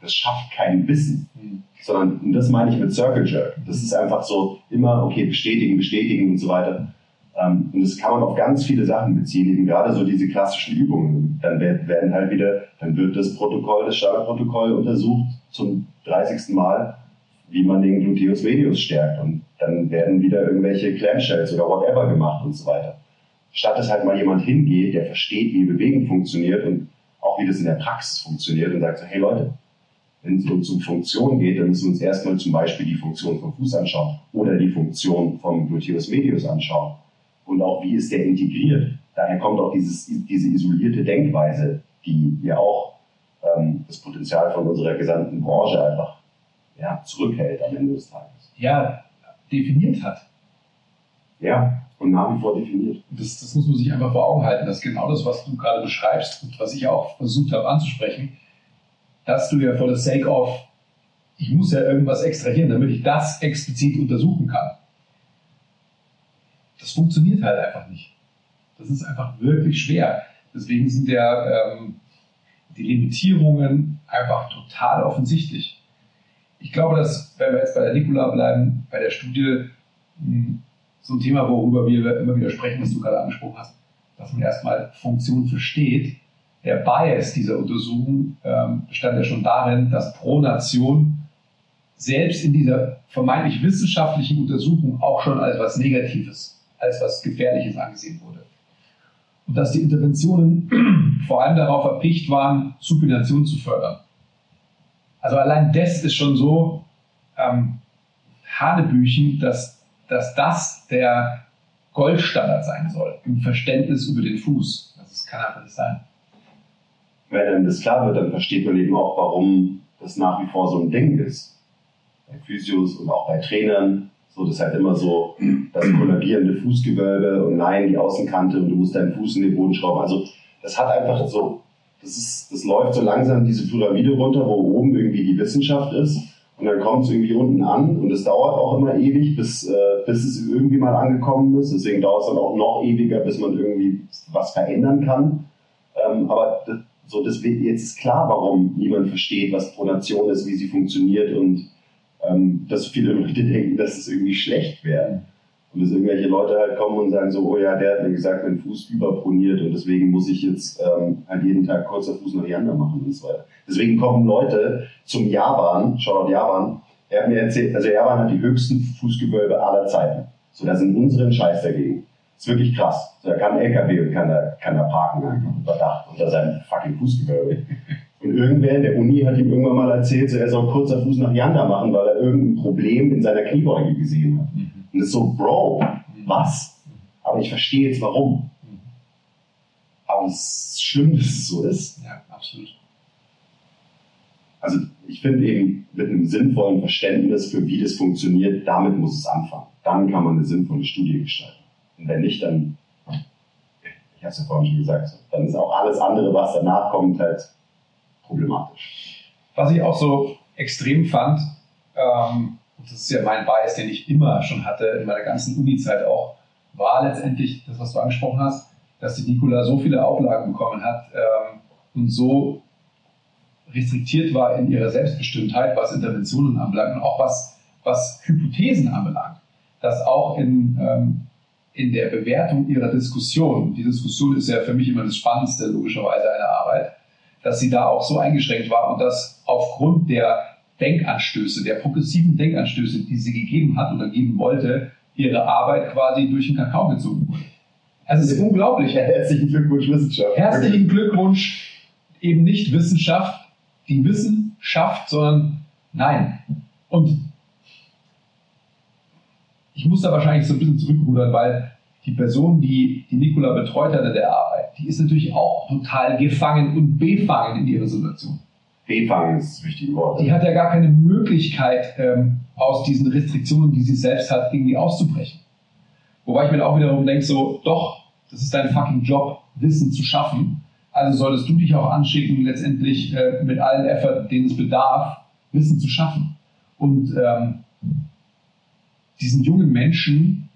Speaker 5: das schafft kein Wissen, mhm. sondern, und das meine ich mit Circle Jerk, das ist einfach so immer, okay, bestätigen, bestätigen und so weiter. Ähm, und das kann man auf ganz viele Sachen beziehen, eben gerade so diese klassischen Übungen. Dann werden halt wieder, dann wird das Protokoll, das Standardprotokoll untersucht zum 30. Mal, wie man den Gluteus medius stärkt. Und dann werden wieder irgendwelche Clamshells oder whatever gemacht und so weiter. Statt dass halt mal jemand hingeht, der versteht, wie Bewegung funktioniert und auch wie das in der Praxis funktioniert und sagt so, hey Leute, wenn es uns um Funktion geht, dann müssen wir uns erstmal zum Beispiel die Funktion vom Fuß anschauen oder die Funktion vom Gluteus medius anschauen und auch wie ist der integriert. Daher kommt auch dieses, diese isolierte Denkweise, die ja auch ähm, das Potenzial von unserer gesamten Branche einfach ja, zurückhält am Ende des Tages.
Speaker 4: Ja, definiert hat.
Speaker 5: Ja, und nach wie vor definiert.
Speaker 4: Das, das muss man sich einfach vor Augen halten, dass genau das, was du gerade beschreibst und was ich auch versucht habe anzusprechen, dass du ja for the sake of, ich muss ja irgendwas extrahieren, damit ich das explizit untersuchen kann das funktioniert halt einfach nicht. Das ist einfach wirklich schwer. Deswegen sind ja ähm, die Limitierungen einfach total offensichtlich. Ich glaube, dass, wenn wir jetzt bei der Nikola bleiben, bei der Studie, hm, so ein Thema, worüber wir immer wieder sprechen, was du gerade angesprochen hast, dass man erstmal Funktion versteht. Der Bias dieser Untersuchung ähm, bestand ja schon darin, dass pro Nation selbst in dieser vermeintlich wissenschaftlichen Untersuchung auch schon als was Negatives als was Gefährliches angesehen wurde. Und dass die Interventionen *clears throat* vor allem darauf erpicht waren, Supination zu fördern. Also allein das ist schon so ähm, Hanebüchen, dass, dass das der Goldstandard sein soll im Verständnis über den Fuß. Das kann einfach nicht sein.
Speaker 5: Wenn einem das klar wird, dann versteht man eben auch, warum das nach wie vor so ein Ding ist. Bei Physios und auch bei Trainern, so, das ist halt immer so das kollabierende Fußgewölbe und nein, die Außenkante und du musst deinen Fuß in den Boden schrauben. Also das hat einfach so, das, ist, das läuft so langsam diese Pyramide runter, wo oben irgendwie die Wissenschaft ist. Und dann kommt es irgendwie unten an und es dauert auch immer ewig, bis, äh, bis es irgendwie mal angekommen ist. Deswegen dauert es dann auch noch ewiger, bis man irgendwie was verändern kann. Ähm, aber das, so, das, jetzt ist klar, warum niemand versteht, was Pronation ist, wie sie funktioniert und ähm, dass viele Leute *laughs* denken, dass es irgendwie schlecht wäre. Und dass irgendwelche Leute halt kommen und sagen so, oh ja, der hat mir gesagt, mein Fuß überproniert und deswegen muss ich jetzt ähm, halt jeden Tag kurzer Fuß nach Janda machen und so weiter. Deswegen kommen Leute zum Japan, Shoutout Japan, er hat mir erzählt, also Japan hat die höchsten Fußgewölbe aller Zeiten. So, da sind unseren Scheiß dagegen. Ist wirklich krass. So, da kann ein LKW und kann da, kann da parken einfach überdacht unter seinem fucking Fußgewölbe. Und irgendwer in der Uni hat ihm irgendwann mal erzählt, so, er soll kurzer Fuß nach Janda machen, weil er irgendein Problem in seiner Kniebeuge gesehen hat. Und das ist so, Bro, was? Aber ich verstehe jetzt warum. Aber es ist schlimm, dass es so ist.
Speaker 4: Ja, absolut.
Speaker 5: Also ich finde eben mit einem sinnvollen Verständnis für wie das funktioniert, damit muss es anfangen. Dann kann man eine sinnvolle Studie gestalten. Und wenn nicht, dann, ich habe es ja vorhin schon gesagt, dann ist auch alles andere, was danach kommt, halt problematisch.
Speaker 4: Was ich auch so extrem fand, ähm, das ist ja mein Bias, den ich immer schon hatte, in meiner ganzen Uni-Zeit auch, war letztendlich das, was du angesprochen hast, dass die Nikola so viele Auflagen bekommen hat ähm, und so restriktiert war in ihrer Selbstbestimmtheit, was Interventionen anbelangt und auch was, was Hypothesen anbelangt, dass auch in, ähm, in der Bewertung ihrer Diskussion, die Diskussion ist ja für mich immer das Spannendste logischerweise einer Arbeit, dass sie da auch so eingeschränkt war und dass aufgrund der Denkanstöße, der progressiven Denkanstöße, die sie gegeben hat oder geben wollte, ihre Arbeit quasi durch den Kakao gezogen wurde. Also es ist unglaublich.
Speaker 5: Herzlichen Glückwunsch, Wissenschaft.
Speaker 4: Herzlichen Glückwunsch, eben nicht Wissenschaft, die Wissen schafft, sondern nein. Und ich muss da wahrscheinlich so ein bisschen zurückrudern, weil die Person, die die Nikola betreut hatte der Arbeit, die ist natürlich auch total gefangen und befangen in ihrer Situation.
Speaker 5: Befangen ist das wichtige Wort.
Speaker 4: Die hat ja gar keine Möglichkeit, ähm, aus diesen Restriktionen, die sie selbst hat, irgendwie auszubrechen. Wobei ich mir auch wiederum denke, so, doch, das ist dein fucking Job, Wissen zu schaffen. Also solltest du dich auch anschicken, letztendlich äh, mit allen Effort, den es bedarf, Wissen zu schaffen. Und ähm, diesen jungen Menschen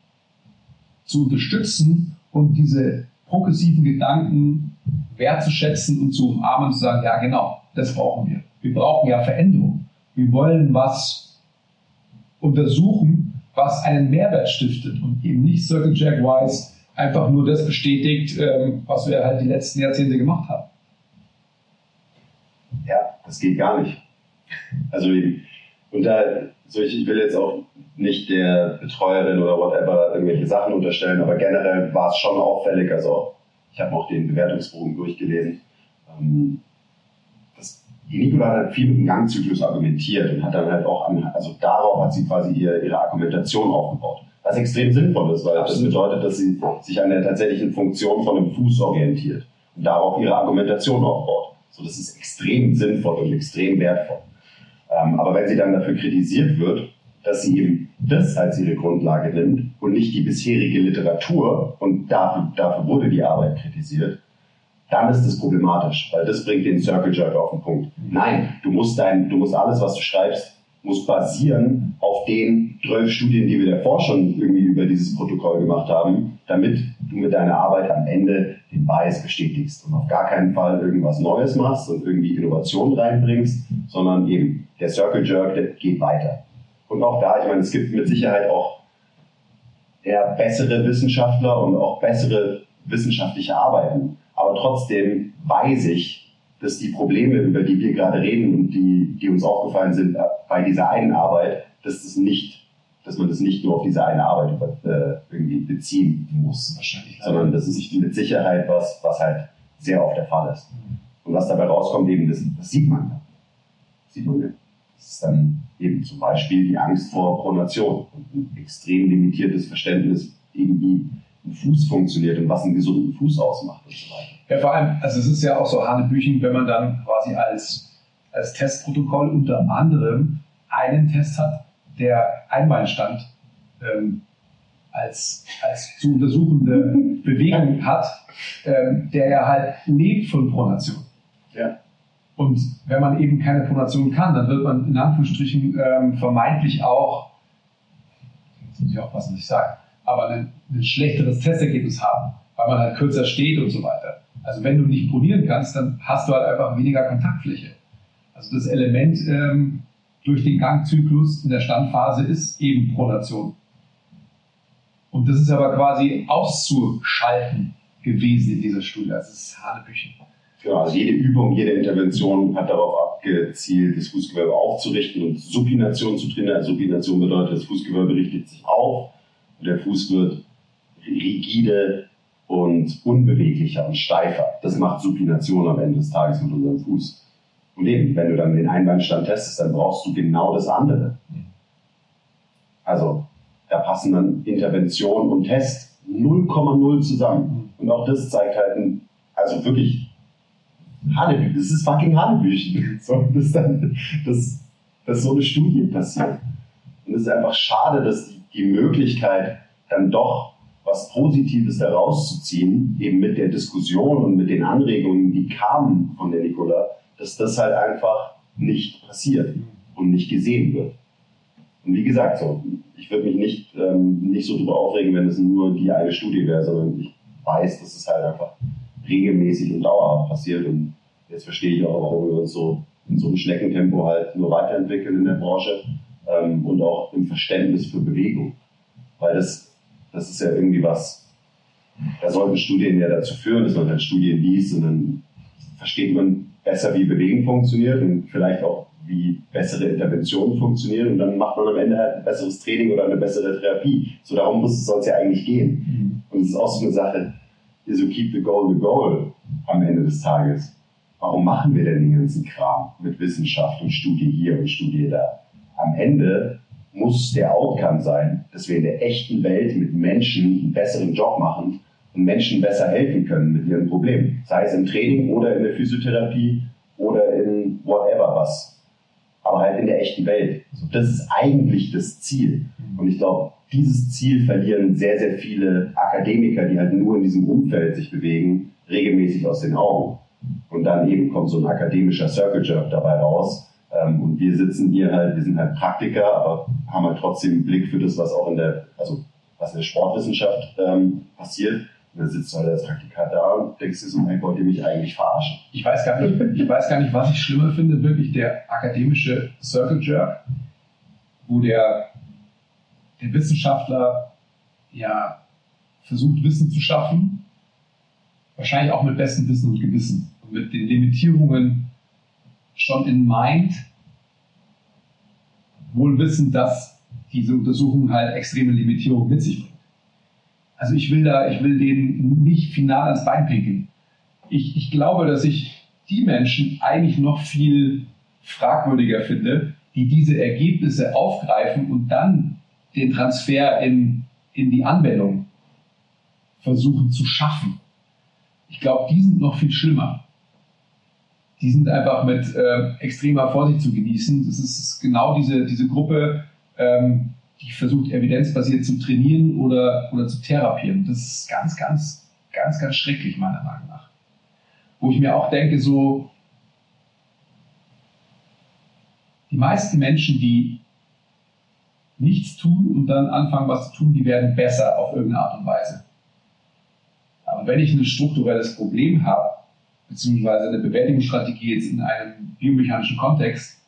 Speaker 4: zu unterstützen und diese progressiven Gedanken wertzuschätzen und zu umarmen und zu sagen, ja genau, das brauchen wir. Wir brauchen ja Veränderung. Wir wollen was untersuchen, was einen Mehrwert stiftet und eben nicht Circle Jack Wise einfach nur das bestätigt, ähm, was wir halt die letzten Jahrzehnte gemacht haben.
Speaker 5: Ja, das geht gar nicht. Also, und da, so ich, ich will jetzt auch nicht der Betreuerin oder whatever irgendwelche Sachen unterstellen, aber generell war es schon auffällig. Also, ich habe auch den Bewertungsbogen durchgelesen. Ähm, das, die Nicola hat halt viel mit dem Gangzyklus argumentiert und hat dann halt auch, an, also darauf hat sie quasi ihre, ihre Argumentation aufgebaut. Was extrem sinnvoll ist, weil Absolut. das bedeutet, dass sie sich an der tatsächlichen Funktion von dem Fuß orientiert und darauf ihre Argumentation aufbaut. So, das ist extrem sinnvoll und extrem wertvoll. Ähm, aber wenn sie dann dafür kritisiert wird, dass sie eben das als ihre Grundlage nimmt und nicht die bisherige Literatur und dafür, dafür wurde die Arbeit kritisiert, dann ist das problematisch, weil das bringt den Circle Jerk auf den Punkt. Nein, du musst dein, du musst alles, was du schreibst, muss basieren auf den zwölf Studien, die wir davor schon irgendwie über dieses Protokoll gemacht haben, damit du mit deiner Arbeit am Ende den Bias bestätigst und auf gar keinen Fall irgendwas Neues machst und irgendwie Innovation reinbringst, sondern eben der Circle Jerk, der geht weiter. Und auch da, ich meine, es gibt mit Sicherheit auch eher bessere Wissenschaftler und auch bessere wissenschaftliche Arbeiten. Aber trotzdem weiß ich, dass die Probleme, über die wir gerade reden und die, die uns aufgefallen sind bei dieser einen Arbeit, dass das nicht, dass man das nicht nur auf diese eine Arbeit äh, irgendwie beziehen muss. Wahrscheinlich. Sondern das ist mit Sicherheit was, was halt sehr oft der Fall ist. Und was dabei rauskommt, eben, das, das sieht man. Das sieht man ja. Das ist dann eben zum Beispiel die Angst vor Pronation und ein extrem limitiertes Verständnis, wie ein Fuß funktioniert und was einen gesunden Fuß ausmacht und so weiter.
Speaker 4: Ja, vor allem, also es ist ja auch so Hanebüchen, wenn man dann quasi als, als Testprotokoll unter anderem einen Test hat, der Einbeinstand ähm, als, als zu untersuchende *laughs* Bewegung hat, ähm, der ja halt lebt von Pronation.
Speaker 5: Ja.
Speaker 4: Und wenn man eben keine Pronation kann, dann wird man in Anführungsstrichen ähm, vermeintlich auch, jetzt muss ich aufpassen, was ich sage, aber ein, ein schlechteres Testergebnis haben, weil man halt kürzer steht und so weiter. Also wenn du nicht pronieren kannst, dann hast du halt einfach weniger Kontaktfläche. Also das Element ähm, durch den Gangzyklus in der Standphase ist eben Pronation. Und das ist aber quasi auszuschalten gewesen in dieser Studie. Das ist Hanebüchen.
Speaker 5: Genau, also jede Übung, jede Intervention hat darauf abgezielt, das Fußgewölbe aufzurichten und Supination zu trainieren. Supination bedeutet, das Fußgewölbe richtet sich auf und der Fuß wird rigide und unbeweglicher und steifer. Das macht Supination am Ende des Tages mit unserem Fuß. Und eben, wenn du dann den Einbeinstand testest, dann brauchst du genau das andere. Also, da passen dann Intervention und Test 0,0 zusammen. Und auch das zeigt halt also wirklich Hanebüchen. Das ist fucking Hanebüchen. *laughs* So, dass, dann, dass, dass so eine Studie passiert. Und es ist einfach schade, dass die, die Möglichkeit, dann doch was Positives daraus zu ziehen, eben mit der Diskussion und mit den Anregungen, die kamen von der Nicola, dass das halt einfach nicht passiert und nicht gesehen wird. Und wie gesagt, so, ich würde mich nicht, ähm, nicht so darüber aufregen, wenn es nur die eine Studie wäre, sondern ich weiß, dass es halt einfach regelmäßig und dauerhaft passiert. Und jetzt verstehe ich auch, warum wir uns so in so einem Schneckentempo halt nur weiterentwickeln in der Branche ähm, und auch im Verständnis für Bewegung. Weil das, das ist ja irgendwie was, da sollten Studien ja dazu führen, dass man halt Studien liest und dann versteht man besser, wie Bewegung funktioniert und vielleicht auch, wie bessere Interventionen funktionieren und dann macht man am Ende halt ein besseres Training oder eine bessere Therapie. So darum muss soll es ja eigentlich gehen. Und es ist auch so eine Sache, so keep the goal the goal am Ende des Tages. Warum machen wir denn den ganzen Kram mit Wissenschaft und Studie hier und Studie da? Am Ende muss der Outcome sein, dass wir in der echten Welt mit Menschen einen besseren Job machen und Menschen besser helfen können mit ihren Problemen. Sei es im Training oder in der Physiotherapie oder in whatever was. Aber halt in der echten Welt. Also das ist eigentlich das Ziel. Und ich glaube, dieses Ziel verlieren sehr, sehr viele Akademiker, die halt nur in diesem Umfeld sich bewegen, regelmäßig aus den Augen. Und dann eben kommt so ein akademischer Circle Jerk dabei raus. Ähm, und wir sitzen hier halt, wir sind halt Praktiker, aber haben halt trotzdem einen Blick für das, was auch in der, also was in der Sportwissenschaft ähm, passiert. Und sitzt du halt als Praktikant da und denkst dir so, mein wollt ihr mich eigentlich verarschen?
Speaker 4: Ich weiß gar nicht, ich weiß gar nicht, was ich schlimmer finde, wirklich der akademische Circle Jerk, wo der, der Wissenschaftler ja versucht, Wissen zu schaffen, wahrscheinlich auch mit bestem Wissen und Gewissen und mit den Limitierungen schon in Mind, wohl wissend, dass diese Untersuchung halt extreme Limitierungen mit sich bringt. Also ich will da, ich will denen nicht final ans Bein pinkeln. Ich, ich glaube, dass ich die Menschen eigentlich noch viel fragwürdiger finde, die diese Ergebnisse aufgreifen und dann den Transfer in, in die Anwendung versuchen zu schaffen. Ich glaube, die sind noch viel schlimmer. Die sind einfach mit äh, extremer Vorsicht zu genießen. Das ist genau diese, diese Gruppe, ähm, die versucht, evidenzbasiert zu trainieren oder, oder zu therapieren. Das ist ganz, ganz, ganz, ganz schrecklich, meiner Meinung nach. Wo ich mir auch denke, so, die meisten Menschen, die nichts tun und dann anfangen, was zu tun, die werden besser auf irgendeine Art und Weise. Aber wenn ich ein strukturelles Problem habe, beziehungsweise eine Bewältigungsstrategie jetzt in einem biomechanischen Kontext,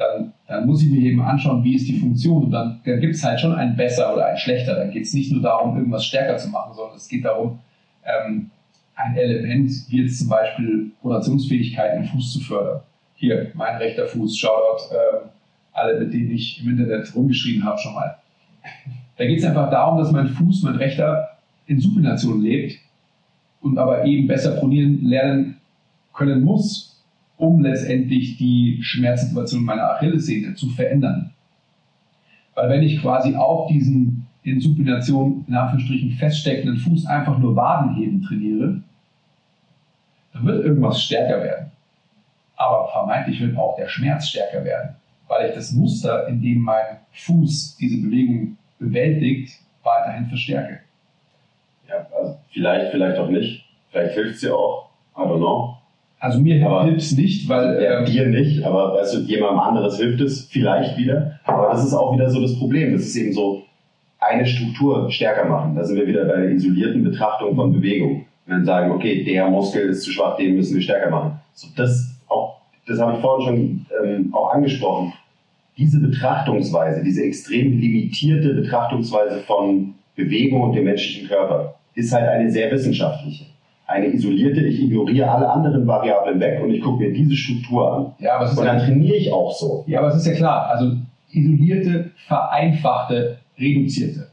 Speaker 4: dann, dann muss ich mir eben anschauen, wie ist die Funktion. Und dann, dann gibt es halt schon ein besser oder ein schlechter. Dann geht es nicht nur darum, irgendwas stärker zu machen, sondern es geht darum, ähm, ein Element wie jetzt zum Beispiel Rotationsfähigkeit im Fuß zu fördern. Hier, mein rechter Fuß, Shoutout, äh, alle, mit denen ich im Internet rumgeschrieben habe schon mal. Da geht es einfach darum, dass mein Fuß, mein rechter, in Supination lebt und aber eben besser pronieren lernen können muss, um letztendlich die Schmerzsituation meiner Achillessehne zu verändern. Weil wenn ich quasi auf diesen in Supination in Anführungsstrichen feststeckenden Fuß einfach nur Wadenheben trainiere, dann wird irgendwas stärker werden. Aber vermeintlich wird auch der Schmerz stärker werden, weil ich das Muster, in dem mein Fuß diese Bewegung bewältigt, weiterhin verstärke.
Speaker 5: Ja, also vielleicht, vielleicht auch nicht. Vielleicht hilft es dir auch. I don't know.
Speaker 4: Also mir hilft es nicht, weil.
Speaker 5: Ja, ähm, dir nicht, aber weißt du, jemandem anderes hilft es vielleicht wieder. Aber das ist auch wieder so das Problem. Das ist eben so eine Struktur stärker machen. Da sind wir wieder bei der isolierten Betrachtung von Bewegung. Und dann sagen, okay, der Muskel ist zu schwach, den müssen wir stärker machen. So, das auch, das habe ich vorhin schon ähm, auch angesprochen. diese Betrachtungsweise, diese extrem limitierte Betrachtungsweise von Bewegung und dem menschlichen Körper, ist halt eine sehr wissenschaftliche. Eine isolierte, ich ignoriere alle anderen Variablen weg und ich gucke mir diese Struktur an.
Speaker 4: Ja, aber es ist
Speaker 5: und
Speaker 4: ja,
Speaker 5: dann trainiere ich auch so.
Speaker 4: ja, aber es ist ja klar. Also isolierte, vereinfachte, reduzierte.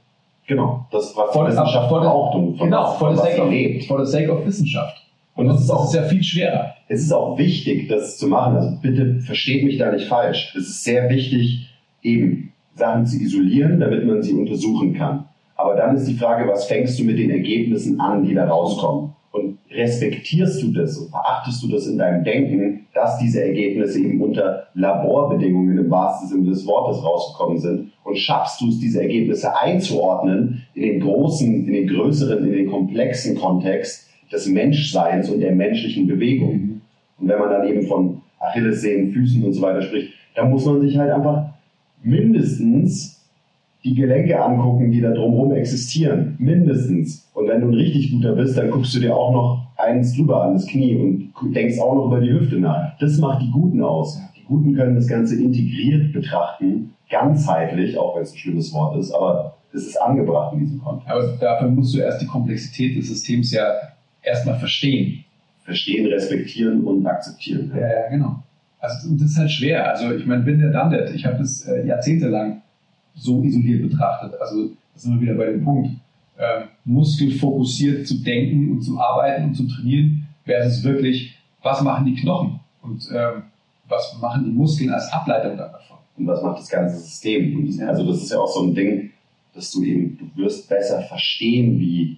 Speaker 5: Genau. Das, die
Speaker 4: the-
Speaker 5: Wissenschaft
Speaker 4: for
Speaker 5: braucht und von
Speaker 4: genau, for
Speaker 5: von
Speaker 4: the, sake of,
Speaker 5: lebt.
Speaker 4: for the sake of Wissenschaft.
Speaker 5: Und
Speaker 4: das,
Speaker 5: das ist auch
Speaker 4: ist ja viel schwerer.
Speaker 5: es ist auch wichtig, das zu machen. Also bitte versteht mich da nicht falsch. Es ist sehr wichtig, eben Sachen zu isolieren, damit man sie untersuchen kann. Aber dann ist die Frage, was fängst du mit den Ergebnissen an, die da rauskommen? Und respektierst du das und verachtest du das in deinem Denken, dass diese Ergebnisse eben unter Laborbedingungen im wahrsten Sinne des Wortes rausgekommen sind? Und schaffst du es, diese Ergebnisse einzuordnen in den großen, in den größeren, in den komplexen Kontext des Menschseins und der menschlichen Bewegung? Und wenn man dann eben von Achillessehnen, Füßen und so weiter spricht, dann muss man sich halt einfach mindestens die Gelenke angucken, die da drumherum existieren. Mindestens. Und wenn du ein richtig guter bist, dann guckst du dir auch noch eins drüber an das Knie und denkst auch noch über die Hüfte nach. Das macht die Guten aus. Die Guten können das Ganze integriert betrachten, ganzheitlich, auch wenn es ein schlimmes Wort ist, aber es ist angebracht in diesem Kontext.
Speaker 4: Aber dafür musst du erst die Komplexität des Systems ja erstmal verstehen.
Speaker 5: Verstehen, respektieren und akzeptieren.
Speaker 4: Ja, ja, genau. Also das ist halt schwer. Also ich meine, bin der done that. Ich habe das äh, jahrzehntelang so isoliert betrachtet. Also da sind wir wieder bei dem Punkt. Ähm, muskelfokussiert zu denken und zu arbeiten und zu trainieren, versus wirklich, was machen die Knochen und ähm, was machen die Muskeln als Ableitung davon.
Speaker 5: und was macht das ganze System. Also das ist ja auch so ein Ding, dass du eben, du wirst besser verstehen, wie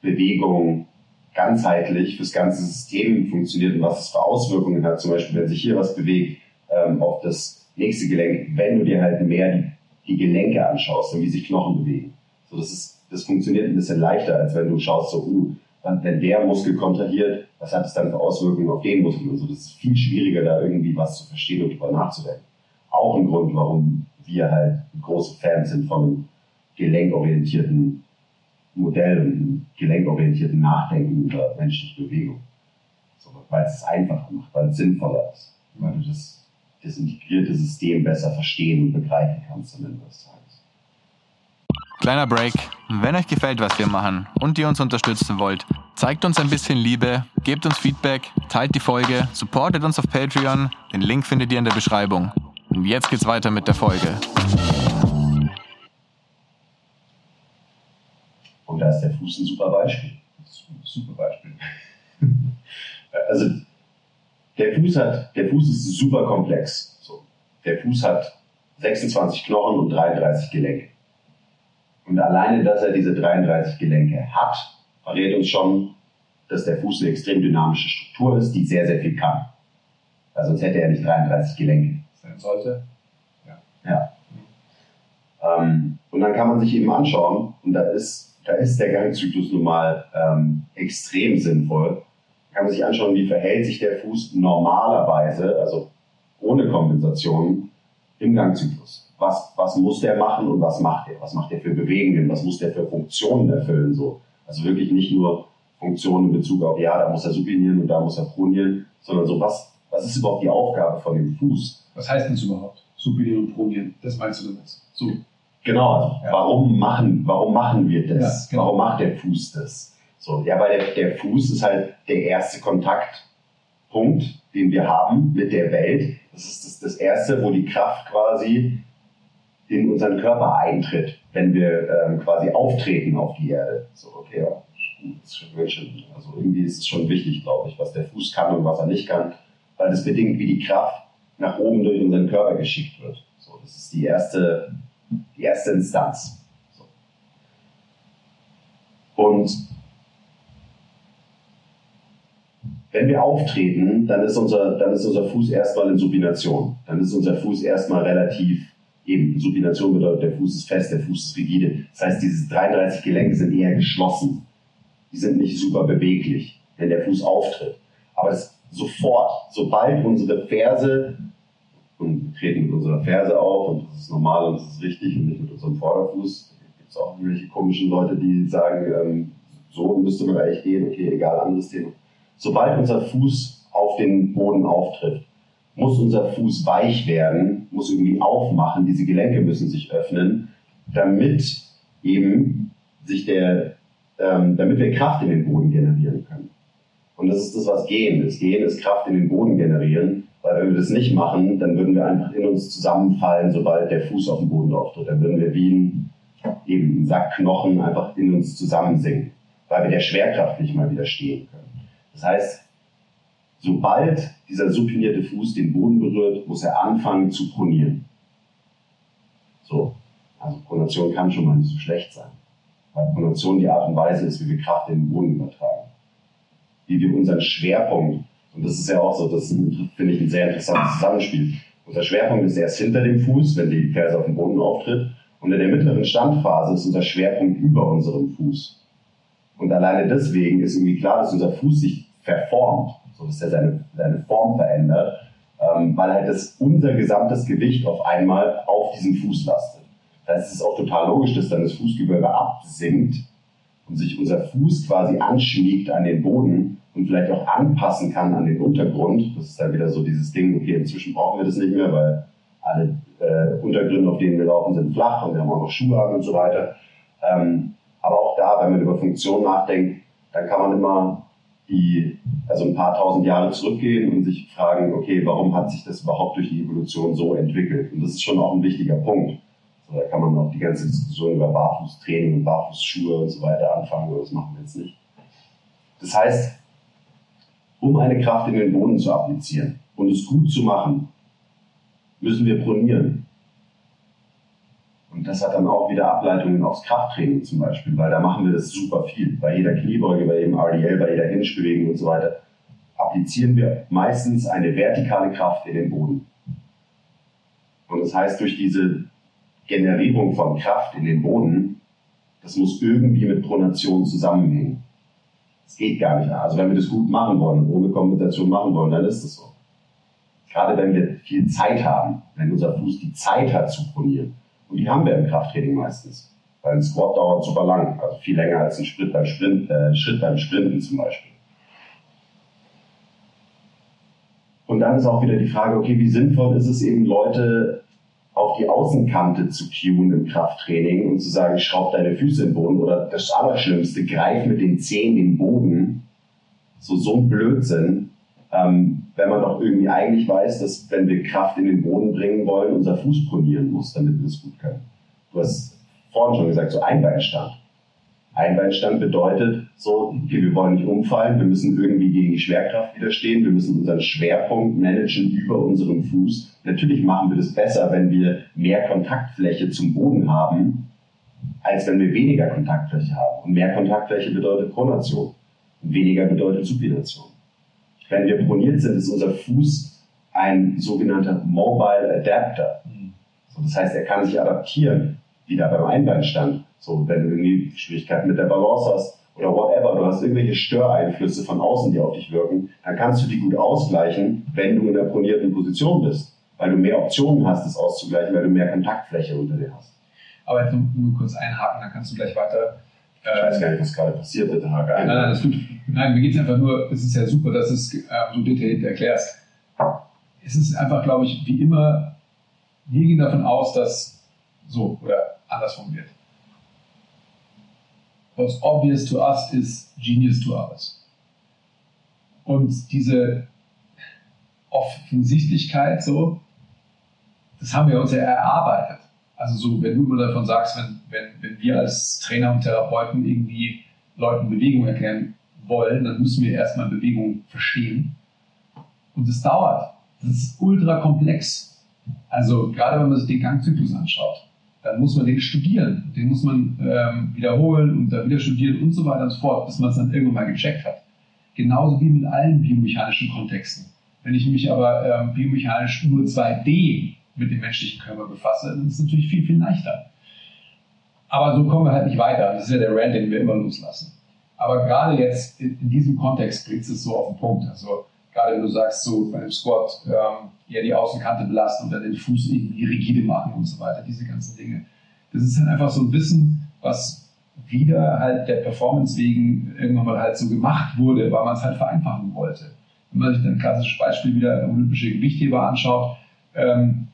Speaker 5: Bewegung ganzheitlich fürs ganze System funktioniert und was es für Auswirkungen hat. Zum Beispiel, wenn sich hier was bewegt ähm, auf das nächste Gelenk, wenn du dir halt mehr die, die Gelenke anschaust und wie sich Knochen bewegen. So, das, ist, das funktioniert ein bisschen leichter, als wenn du schaust, so, uh, wenn der Muskel kontrahiert, was hat es dann für Auswirkungen auf den Muskel und so. Das ist viel schwieriger, da irgendwie was zu verstehen und drüber nachzudenken auch ein Grund, warum wir halt große Fans sind von einem gelenkorientierten Modell und einem gelenkorientierten Nachdenken über menschliche Bewegung. So, weil es es einfacher macht, weil es sinnvoller ist, weil du das, das integrierte System besser verstehen und begreifen kannst am Ende des Tages.
Speaker 1: Kleiner Break. Wenn euch gefällt, was wir machen und ihr uns unterstützen wollt, zeigt uns ein bisschen Liebe, gebt uns Feedback, teilt die Folge, supportet uns auf Patreon. Den Link findet ihr in der Beschreibung. Und jetzt geht's weiter mit der Folge.
Speaker 5: Und da ist der Fuß ein super Beispiel.
Speaker 4: Ein super Beispiel. *laughs*
Speaker 5: Also der Fuß hat, der Fuß ist super komplex. So. Der Fuß hat 26 Knochen und 33 Gelenke. Und alleine, dass er diese 33 Gelenke hat, verrät uns schon, dass der Fuß eine extrem dynamische Struktur ist, die sehr, sehr viel kann. Weil sonst hätte er nicht 33 Gelenke.
Speaker 4: Sein sollte.
Speaker 5: Ja. Ähm, und dann kann man sich eben anschauen, und da ist, da ist der Gangzyklus nun mal ähm, extrem sinnvoll. Kann man sich anschauen, wie verhält sich der Fuß normalerweise, also ohne Kompensation, im Gangzyklus. Was, was muss der machen und was macht er? Was macht er für Bewegungen? Was muss der für Funktionen erfüllen? So. Also wirklich nicht nur Funktionen in Bezug auf, ja, da muss er supinieren und da muss er pronieren, sondern so, was, was ist überhaupt die Aufgabe von dem Fuß?
Speaker 4: Was heißt denn das überhaupt? Supinieren und pronieren. Das meinst du damit? So.
Speaker 5: Genau, also
Speaker 4: Ja.
Speaker 5: warum, machen, warum machen wir das?
Speaker 4: Ja, genau.
Speaker 5: Warum macht der Fuß das? So, ja, weil der, der Fuß ist halt der erste Kontaktpunkt, den wir haben mit der Welt. Das ist das, das erste, wo die Kraft quasi in unseren Körper eintritt, wenn wir ähm, quasi auftreten auf die Erde. So, okay, ja, das schon, schon, also irgendwie ist es schon wichtig, glaube ich, was der Fuß kann und was er nicht kann, weil das bedingt, wie die Kraft nach oben durch unseren Körper geschickt wird. So, das ist die erste, die erste Instanz. So. Und wenn wir auftreten, dann ist, unser, dann ist unser Fuß erstmal in Supination. Dann ist unser Fuß erstmal relativ, eben Supination bedeutet, der Fuß ist fest, der Fuß ist rigide. Das heißt, diese 33 Gelenke sind eher geschlossen. Die sind nicht super beweglich, wenn der Fuß auftritt. Aber es sofort, sobald unsere Ferse, und wir treten mit unserer Ferse auf und das ist normal und das ist richtig und nicht mit unserem Vorderfuß, gibt es auch irgendwelche komischen Leute, die sagen, ähm, so müsste man eigentlich gehen, okay, egal, anderes Thema. Sobald unser Fuß auf den Boden auftritt, muss unser Fuß weich werden, muss irgendwie aufmachen, diese Gelenke müssen sich öffnen, damit eben sich der, ähm, damit wir Kraft in den Boden generieren können. Und das ist das, was Gehen ist. Gehen ist Kraft in den Boden generieren, weil wenn wir das nicht machen, dann würden wir einfach in uns zusammenfallen, sobald der Fuß auf den Boden auftritt. Dann würden wir wie ein, eben ein Sack Knochen einfach in uns zusammensinken, weil wir der Schwerkraft nicht mal widerstehen können. Das heißt, sobald dieser supinierte Fuß den Boden berührt, muss er anfangen zu pronieren. So, also Pronation kann schon mal nicht so schlecht sein, weil Pronation die Art und Weise ist, wie wir Kraft in den Boden übertragen, wie wir unseren Schwerpunkt, und das ist ja auch so, das finde ich ein sehr interessantes Zusammenspiel. Unser Schwerpunkt ist erst hinter dem Fuß, wenn die Ferse auf dem Boden auftritt, und in der mittleren Standphase ist unser Schwerpunkt über unserem Fuß. Und alleine deswegen ist irgendwie klar, dass unser Fuß sich verformt so dass er seine, seine Form verändert, ähm, weil halt das, unser gesamtes Gewicht auf einmal auf diesen Fuß lastet. Das heißt, es ist auch total logisch, dass dann das Fußgewölbe absinkt und sich unser Fuß quasi anschmiegt an den Boden und vielleicht auch anpassen kann an den Untergrund. Das ist dann wieder so dieses Ding, okay, inzwischen brauchen wir das nicht mehr, weil alle äh, Untergründe, auf denen wir laufen, sind flach und wir haben auch noch Schuhe an und so weiter. Ähm, aber auch da, wenn man über Funktion nachdenkt, dann kann man immer die also ein paar tausend Jahre zurückgehen und sich fragen, okay, warum hat sich das überhaupt durch die Evolution so entwickelt? Und das ist schon auch ein wichtiger Punkt. So, da kann man auch die ganze Diskussion über Barfußtraining und Barfußschuhe und so weiter anfangen, aber das machen wir jetzt nicht. Das heißt, um eine Kraft in den Boden zu applizieren und es gut zu machen, müssen wir pronieren. Das hat dann auch wieder Ableitungen aufs Krafttraining zum Beispiel, weil da machen wir das super viel. Bei jeder Kniebeuge, bei jedem RDL, bei jeder Hinge-Bewegung und so weiter applizieren wir meistens eine vertikale Kraft in den Boden. Und das heißt, durch diese Generierung von Kraft in den Boden, das muss irgendwie mit Pronation zusammenhängen. Das geht gar nicht. Also wenn wir das gut machen wollen, ohne Kompensation machen wollen, dann ist das so. Gerade wenn wir viel Zeit haben, wenn unser Fuß die Zeit hat zu pronieren, und die haben wir im Krafttraining meistens. Weil ein Squat dauert super lang, also viel länger als ein Schritt beim, Sprint, äh, Schritt beim Sprinten zum Beispiel. Und dann ist auch wieder die Frage, okay, wie sinnvoll ist es eben, Leute auf die Außenkante zu cueen im Krafttraining und zu sagen, schraub deine Füße in den Boden oder das Allerschlimmste, greif mit den Zehen den Boden. So, so ein Blödsinn. Ähm, wenn man doch irgendwie eigentlich weiß, dass wenn wir Kraft in den Boden bringen wollen, unser Fuß pronieren muss, damit wir es gut können. Du hast vorhin schon gesagt, so Einbeinstand. Einbeinstand bedeutet so, okay, wir wollen nicht umfallen, wir müssen irgendwie gegen die Schwerkraft widerstehen, wir müssen unseren Schwerpunkt managen über unseren Fuß. Natürlich machen wir das besser, wenn wir mehr Kontaktfläche zum Boden haben, als wenn wir weniger Kontaktfläche haben. Und mehr Kontaktfläche bedeutet Pronation. Weniger bedeutet Supination. Wenn wir proniert sind, ist unser Fuß ein sogenannter Mobile Adapter. So, das heißt, er kann sich adaptieren, wieder beim Einbeinstand. So, wenn du irgendwie Schwierigkeiten mit der Balance hast oder whatever, du hast irgendwelche Störeinflüsse von außen, die auf dich wirken, dann kannst du die gut ausgleichen, wenn du in der pronierten Position bist. Weil du mehr Optionen hast, das auszugleichen, weil du mehr Kontaktfläche unter dir hast.
Speaker 4: Aber jetzt nur kurz einhaken, dann kannst du gleich weiter
Speaker 5: ich weiß gar nicht, was gerade passiert, bitte hake
Speaker 4: ein. Nein, nein, das tut, nein mir geht es einfach nur, es ist ja super, dass du es äh, so detailliert erklärst. Es ist einfach, glaube ich, wie immer, wir gehen davon aus, dass so, oder anders formuliert. What's obvious to us is genius to others. Und diese Offensichtlichkeit, so, das haben wir uns ja erarbeitet. Also so, wenn du immer davon sagst, wenn, wenn, wenn wir als Trainer und Therapeuten irgendwie Leuten Bewegung erklären wollen, dann müssen wir erstmal Bewegung verstehen. Und es dauert. Das ist ultra komplex. Also gerade wenn man sich den Gangzyklus anschaut, dann muss man den studieren. Den muss man ähm, wiederholen und dann wieder studieren und so weiter und so fort, bis man es dann irgendwann mal gecheckt hat. Genauso wie mit allen biomechanischen Kontexten. Wenn ich mich aber ähm, biomechanisch nur 2D mit dem menschlichen Körper befasse, dann ist es natürlich viel, viel leichter. Aber so kommen wir halt nicht weiter. Das ist ja der Rant, den wir immer loslassen. Aber gerade jetzt in, in diesem Kontext bringt es so auf den Punkt. Also gerade wenn du sagst, so bei dem Squat ähm, eher die Außenkante belasten und dann den Fuß irgendwie rigide machen und so weiter, diese ganzen Dinge. Das ist halt einfach so ein Wissen, was wieder halt der Performance wegen irgendwann mal halt so gemacht wurde, weil man es halt vereinfachen wollte. wenn man sich ein klassisches Beispiel wieder olympische Gewichtheber anschaut, ähm,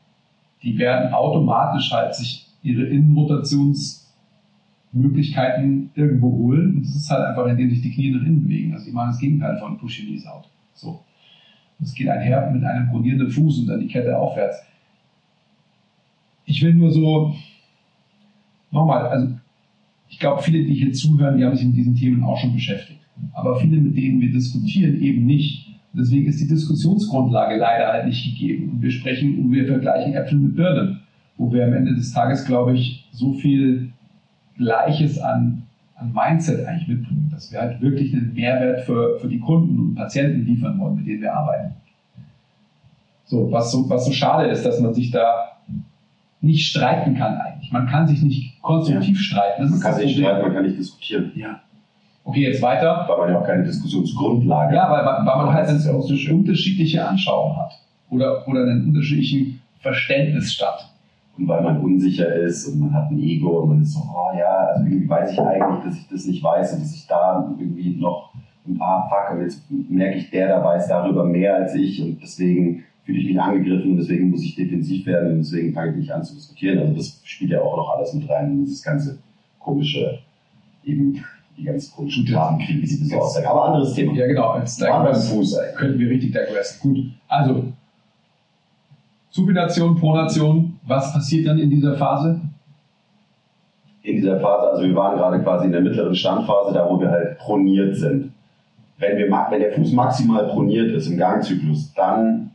Speaker 4: die werden automatisch halt sich ihre Innenrotationsmöglichkeiten irgendwo holen. Und das ist halt einfach, indem sich die Knie nach innen bewegen. Also die machen das Gegenteil von Pushing Knees Out. So. Das geht einher mit einem pronierenden Fuß und dann die Kette aufwärts. Ich will nur so, nochmal, also ich glaube, viele, die hier zuhören, die haben sich mit diesen Themen auch schon beschäftigt. Aber viele, mit denen wir diskutieren, eben nicht. Deswegen ist die Diskussionsgrundlage leider halt nicht gegeben. Und wir sprechen und wir vergleichen Äpfel mit Birnen, wo wir am Ende des Tages, glaube ich, so viel Gleiches an, an Mindset eigentlich mitbringen, dass wir halt wirklich einen Mehrwert für, für die Kunden und Patienten liefern wollen, mit denen wir arbeiten. So, was so, was so schade ist, dass man sich da nicht streiten kann eigentlich. Man kann sich nicht konstruktiv ja. streiten.
Speaker 5: Das man kann sich streiten, man kann nicht diskutieren.
Speaker 4: Ja. Okay, jetzt weiter.
Speaker 5: Weil man ja auch keine Diskussionsgrundlage
Speaker 4: Ja, weil, weil man halt eine, ja so unterschiedliche Anschauung hat. Oder, oder einen unterschiedlichen Verständnis statt.
Speaker 5: Und weil man unsicher ist und man hat ein Ego und man ist so, oh ja, also irgendwie weiß ich eigentlich, dass ich das nicht weiß und dass ich da irgendwie noch ein paar fuck, und jetzt merke ich, der da weiß darüber mehr als ich und deswegen fühle ich mich angegriffen und deswegen muss ich defensiv werden und deswegen fange ich nicht an zu diskutieren. Also das spielt ja auch noch alles mit rein, in dieses ganze komische, eben die ganz komischen Grabenkriege, die so aussehen. Aber anderes Thema.
Speaker 4: Ja, genau. Als Fuß könnten wir richtig digressen. Gut, also Supination, Pronation, was passiert dann in dieser Phase?
Speaker 5: In dieser Phase, also wir waren gerade quasi in der mittleren Standphase, da wo wir halt proniert sind. Wenn, wir, wenn der Fuß maximal proniert ist im Gangzyklus, dann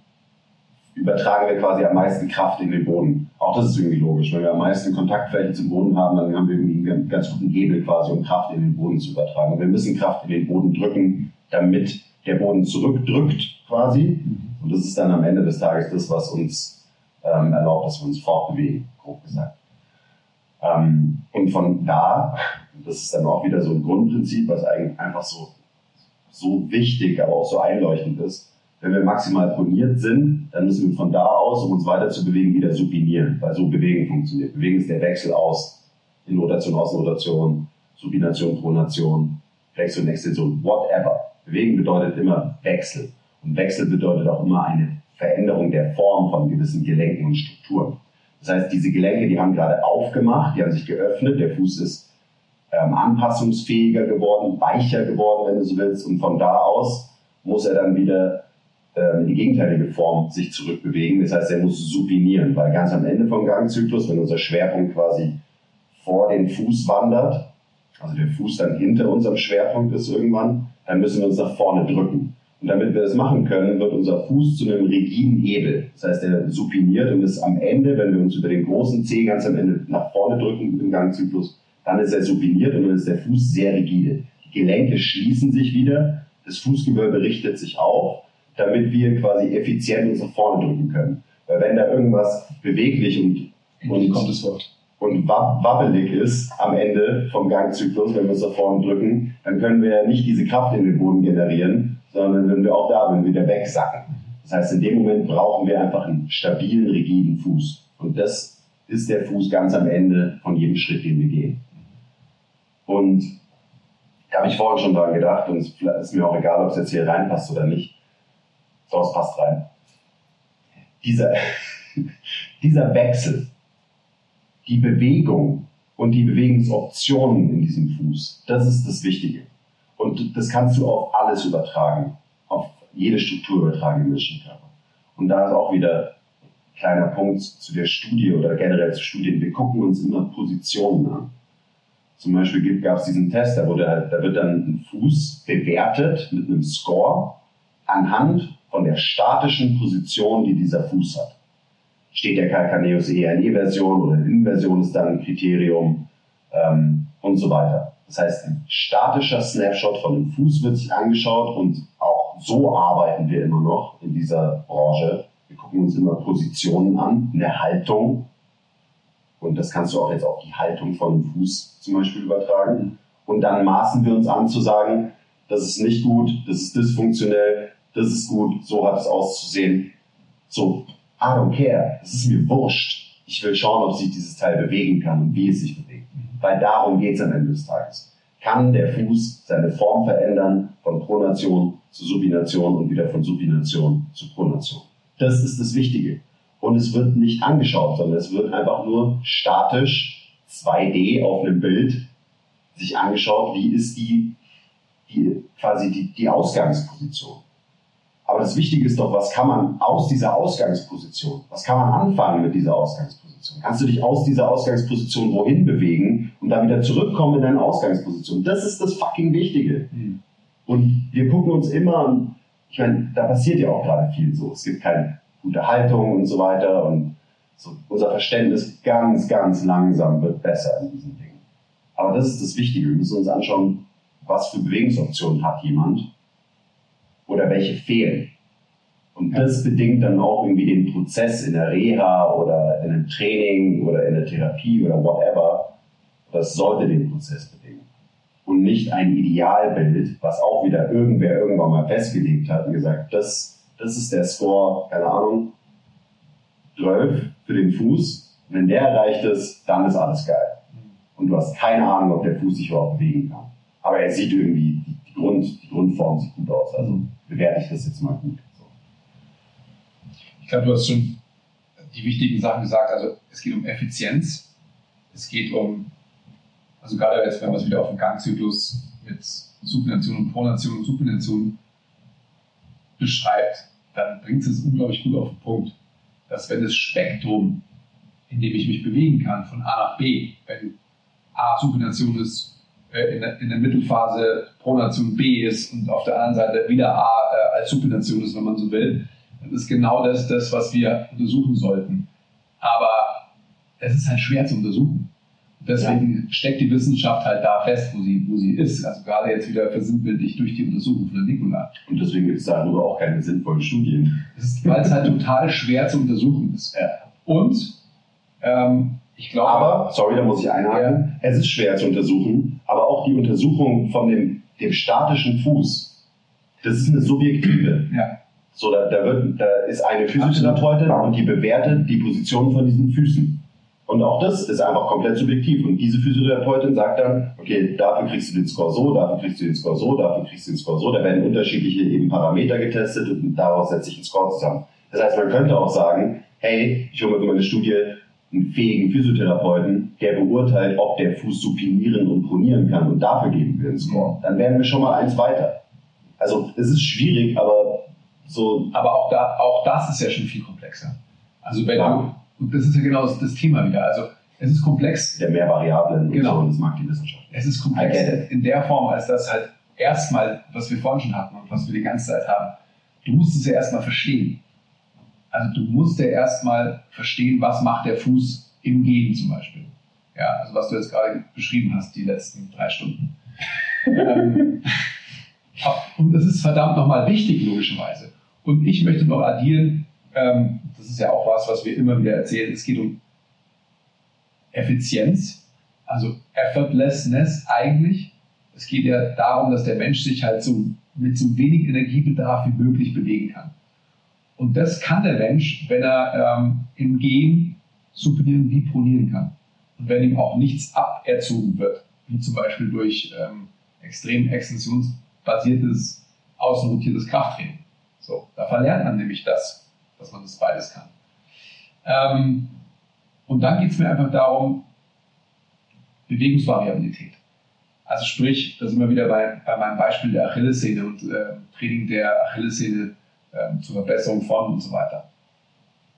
Speaker 5: übertragen wir quasi am meisten Kraft in den Boden. Auch das ist irgendwie logisch. Wenn wir am meisten Kontaktfläche zum Boden haben, dann haben wir irgendwie einen ganz guten Hebel quasi, um Kraft in den Boden zu übertragen. Und wir müssen Kraft in den Boden drücken, damit der Boden zurückdrückt quasi. Und das ist dann am Ende des Tages das, was uns ähm, erlaubt, dass wir uns fortbewegen, grob gesagt. Ähm, und von da, das ist dann auch wieder so ein Grundprinzip, was eigentlich einfach so, so wichtig, aber auch so einleuchtend ist, wenn wir maximal proniert sind, dann müssen wir von da aus, um uns weiter zu bewegen, wieder supinieren, weil so Bewegen funktioniert. Bewegen ist der Wechsel aus in Rotation, Außenrotation, Supination, Pronation, Flexion, Extension, whatever. Bewegen bedeutet immer Wechsel. Und Wechsel bedeutet auch immer eine Veränderung der Form von gewissen Gelenken und Strukturen. Das heißt, diese Gelenke, die haben gerade aufgemacht, die haben sich geöffnet, der Fuß ist ähm, anpassungsfähiger geworden, weicher geworden, wenn du so willst. Und von da aus muss er dann wieder äh, in die gegenteilige Form sich zurückbewegen. Das heißt, er muss supinieren, weil ganz am Ende vom Gangzyklus, wenn unser Schwerpunkt quasi vor den Fuß wandert, also der Fuß dann hinter unserem Schwerpunkt ist irgendwann, dann müssen wir uns nach vorne drücken. Und damit wir das machen können, wird unser Fuß zu einem rigiden Hebel. Das heißt, er supiniert und ist am Ende, wenn wir uns über den großen Zeh ganz am Ende nach vorne drücken im Gangzyklus, dann ist er supiniert und dann ist der Fuß sehr rigide. Die Gelenke schließen sich wieder, das Fußgewölbe richtet sich auf damit wir quasi effizient uns nach vorne drücken können. Weil wenn da irgendwas beweglich und, und, und wabbelig ist am Ende vom Gangzyklus, wenn wir uns nach vorne drücken, dann können wir nicht diese Kraft in den Boden generieren, sondern wenn wir auch da wenn wir wieder wegsacken. Das heißt, in dem Moment brauchen wir einfach einen stabilen, rigiden Fuß. Und das ist der Fuß ganz am Ende von jedem Schritt, den wir gehen. Und da habe ich vorhin schon dran gedacht und es ist mir auch egal, ob es jetzt hier reinpasst oder nicht. So, es passt rein. Dieser, *laughs* dieser Wechsel, die Bewegung und die Bewegungsoptionen in diesem Fuß, das ist das Wichtige. Und das kannst du auf alles übertragen, auf jede Struktur übertragen im Menschenkörper. Und da ist auch wieder ein kleiner Punkt zu der Studie oder generell zu Studien. Wir gucken uns immer Positionen an. Zum Beispiel gab es diesen Test, da, wurde halt, da wird dann ein Fuß bewertet mit einem Score anhand von der statischen Position, die dieser Fuß hat. Steht der Calcaneus eher in E-Version oder in Inversion ist dann ein Kriterium ähm, und so weiter. Das heißt, ein statischer Snapshot von dem Fuß wird sich angeschaut und auch so arbeiten wir immer noch in dieser Branche. Wir gucken uns immer Positionen an, eine Haltung. Und das kannst du auch jetzt auf die Haltung von dem Fuß zum Beispiel übertragen. Und dann maßen wir uns an zu sagen, das ist nicht gut, das ist dysfunktionell, das ist gut, so hat es auszusehen. So, I don't care, es ist mir wurscht. Ich will schauen, ob sich dieses Teil bewegen kann und wie es sich bewegt. Weil darum geht es am Ende des Tages. kann der Fuß seine Form verändern von Pronation zu Supination und wieder von Supination zu Pronation. Das ist das Wichtige. Und es wird nicht angeschaut, sondern es wird einfach nur statisch 2D auf einem Bild sich angeschaut, wie ist die, die quasi die, die Ausgangsposition. Aber das Wichtige ist doch, was kann man aus dieser Ausgangsposition, was kann man anfangen mit dieser Ausgangsposition? Kannst du dich aus dieser Ausgangsposition wohin bewegen und dann wieder zurückkommen in deine Ausgangsposition? Das ist das fucking Wichtige. Mhm. Und wir gucken uns immer, ich meine, da passiert ja auch gerade viel so. Es gibt keine gute Haltung und so weiter und so unser Verständnis ganz, ganz langsam wird besser in diesen Dingen. Aber das ist das Wichtige. Wir müssen uns anschauen, was für Bewegungsoptionen hat jemand oder welche fehlen. Und das bedingt dann auch irgendwie den Prozess in der Reha oder in einem Training oder in der Therapie oder whatever. Das sollte den Prozess bedingen. Und nicht ein Idealbild, was auch wieder irgendwer irgendwann mal festgelegt hat und gesagt, das, das ist der Score, keine Ahnung, 12 für den Fuß. Wenn der erreicht ist, dann ist alles geil. Und du hast keine Ahnung, ob der Fuß sich überhaupt bewegen kann. Aber er sieht irgendwie, Grund, die Grundform sieht gut aus. Also bewerte ich das jetzt mal gut. So.
Speaker 4: Ich glaube, du hast schon die wichtigen Sachen gesagt. Also es geht um Effizienz, es geht um, also gerade jetzt, wenn man es wieder auf den Gangzyklus mit Supination und Pronation und Supination beschreibt, dann bringt es unglaublich gut auf den Punkt, dass wenn das Spektrum, in dem ich mich bewegen kann, von A nach B, wenn A Supination ist, in der, in der, Mittelphase Pronation B ist und auf der anderen Seite wieder A äh, als Supination ist, wenn man so will, dann ist genau das, das, was wir untersuchen sollten. Aber es ist halt schwer zu untersuchen. Deswegen ja. steckt die Wissenschaft halt da fest, wo sie, wo sie ist. Also gerade jetzt wieder versinnbildlich durch die Untersuchung von der Nikola.
Speaker 5: Und deswegen gibt es darüber auch keine sinnvollen Studien.
Speaker 4: Weil es halt total schwer zu untersuchen ist. Und ähm, ich glaube.
Speaker 5: Aber, sorry, da muss ich einhaken. Ja. Es ist schwer zu untersuchen, aber auch die Untersuchung von dem, dem statischen Fuß, das ist eine subjektive.
Speaker 4: Ja.
Speaker 5: So, da, da, wird, da ist eine Physiotherapeutin und die bewertet die Position von diesen Füßen. Und auch das ist einfach komplett subjektiv. Und diese Physiotherapeutin sagt dann, okay, dafür kriegst du den Score so, dafür kriegst du den Score so, dafür kriegst du den Score so. Da werden unterschiedliche eben Parameter getestet und daraus setzt sich ein Score zusammen. Das heißt, man könnte auch sagen, hey, ich hole mir für meine Studie einen fähigen Physiotherapeuten, der beurteilt, ob der Fuß supinieren und pronieren kann und dafür geben wir einen Score. Dann wären wir schon mal eins weiter. Also es ist schwierig, aber so.
Speaker 4: Aber auch, da, auch das ist ja schon viel komplexer. Also wenn ja. du, und das ist ja genau das, das, Thema wieder. Also es ist komplex.
Speaker 5: Der mehr Variablen
Speaker 4: genau.
Speaker 5: und so, das mag die Wissenschaft.
Speaker 4: Es ist komplex in der Form, als das halt erstmal, was wir vorhin schon hatten und was wir die ganze Zeit haben, du musst es ja erstmal verstehen. Also du musst ja erstmal verstehen, was macht der Fuß im Gehen zum Beispiel. Ja, also was du jetzt gerade beschrieben hast, die letzten drei Stunden. ähm, *laughs* und das ist verdammt nochmal wichtig, logischerweise. Und ich möchte noch addieren, ähm, das ist ja auch was, was wir immer wieder erzählen, es geht um Effizienz, also Effortlessness eigentlich. Es geht ja darum, dass der Mensch sich halt so mit so wenig Energiebedarf wie möglich bewegen kann. Und das kann der Mensch, wenn er ähm, im Gehen supinieren wie pronieren kann. Und wenn ihm auch nichts aberzogen wird, wie zum Beispiel durch ähm, extrem extensionsbasiertes, außenrotiertes Krafttraining. So, da verlernt man nämlich das, dass man das beides kann. Ähm, und dann geht es mir einfach darum, Bewegungsvariabilität. Also sprich, da sind wir wieder bei, bei meinem Beispiel der Achillessehne und äh, Training der Achillessehne ähm, zur Verbesserung von und so weiter.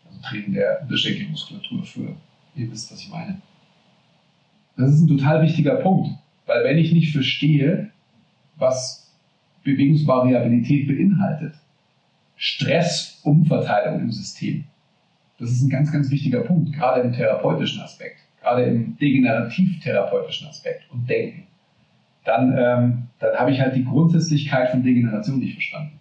Speaker 4: Also Training der Unterschenkelmuskulatur für, ihr wisst, was ich meine. Das ist ein total wichtiger Punkt, weil wenn ich nicht verstehe, was Bewegungsvariabilität beinhaltet, Stressumverteilung im System, das ist ein ganz, ganz wichtiger Punkt, gerade im therapeutischen Aspekt, gerade im degenerativ-therapeutischen Aspekt und Denken. Dann, ähm, dann habe ich halt die Grundsätzlichkeit von Degeneration nicht verstanden.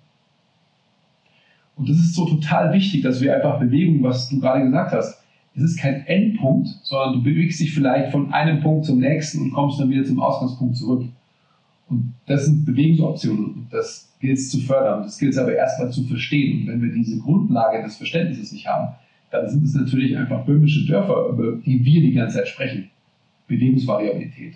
Speaker 4: Und das ist so total wichtig, dass wir einfach Bewegung, was du gerade gesagt hast, es ist kein Endpunkt, sondern du bewegst dich vielleicht von einem Punkt zum nächsten und kommst dann wieder zum Ausgangspunkt zurück. Und das sind Bewegungsoptionen das gilt es zu fördern. Das gilt es aber erstmal zu verstehen. Und wenn wir diese Grundlage des Verständnisses nicht haben, dann sind es natürlich einfach böhmische Dörfer, über die wir die ganze Zeit sprechen. Bewegungsvariabilität.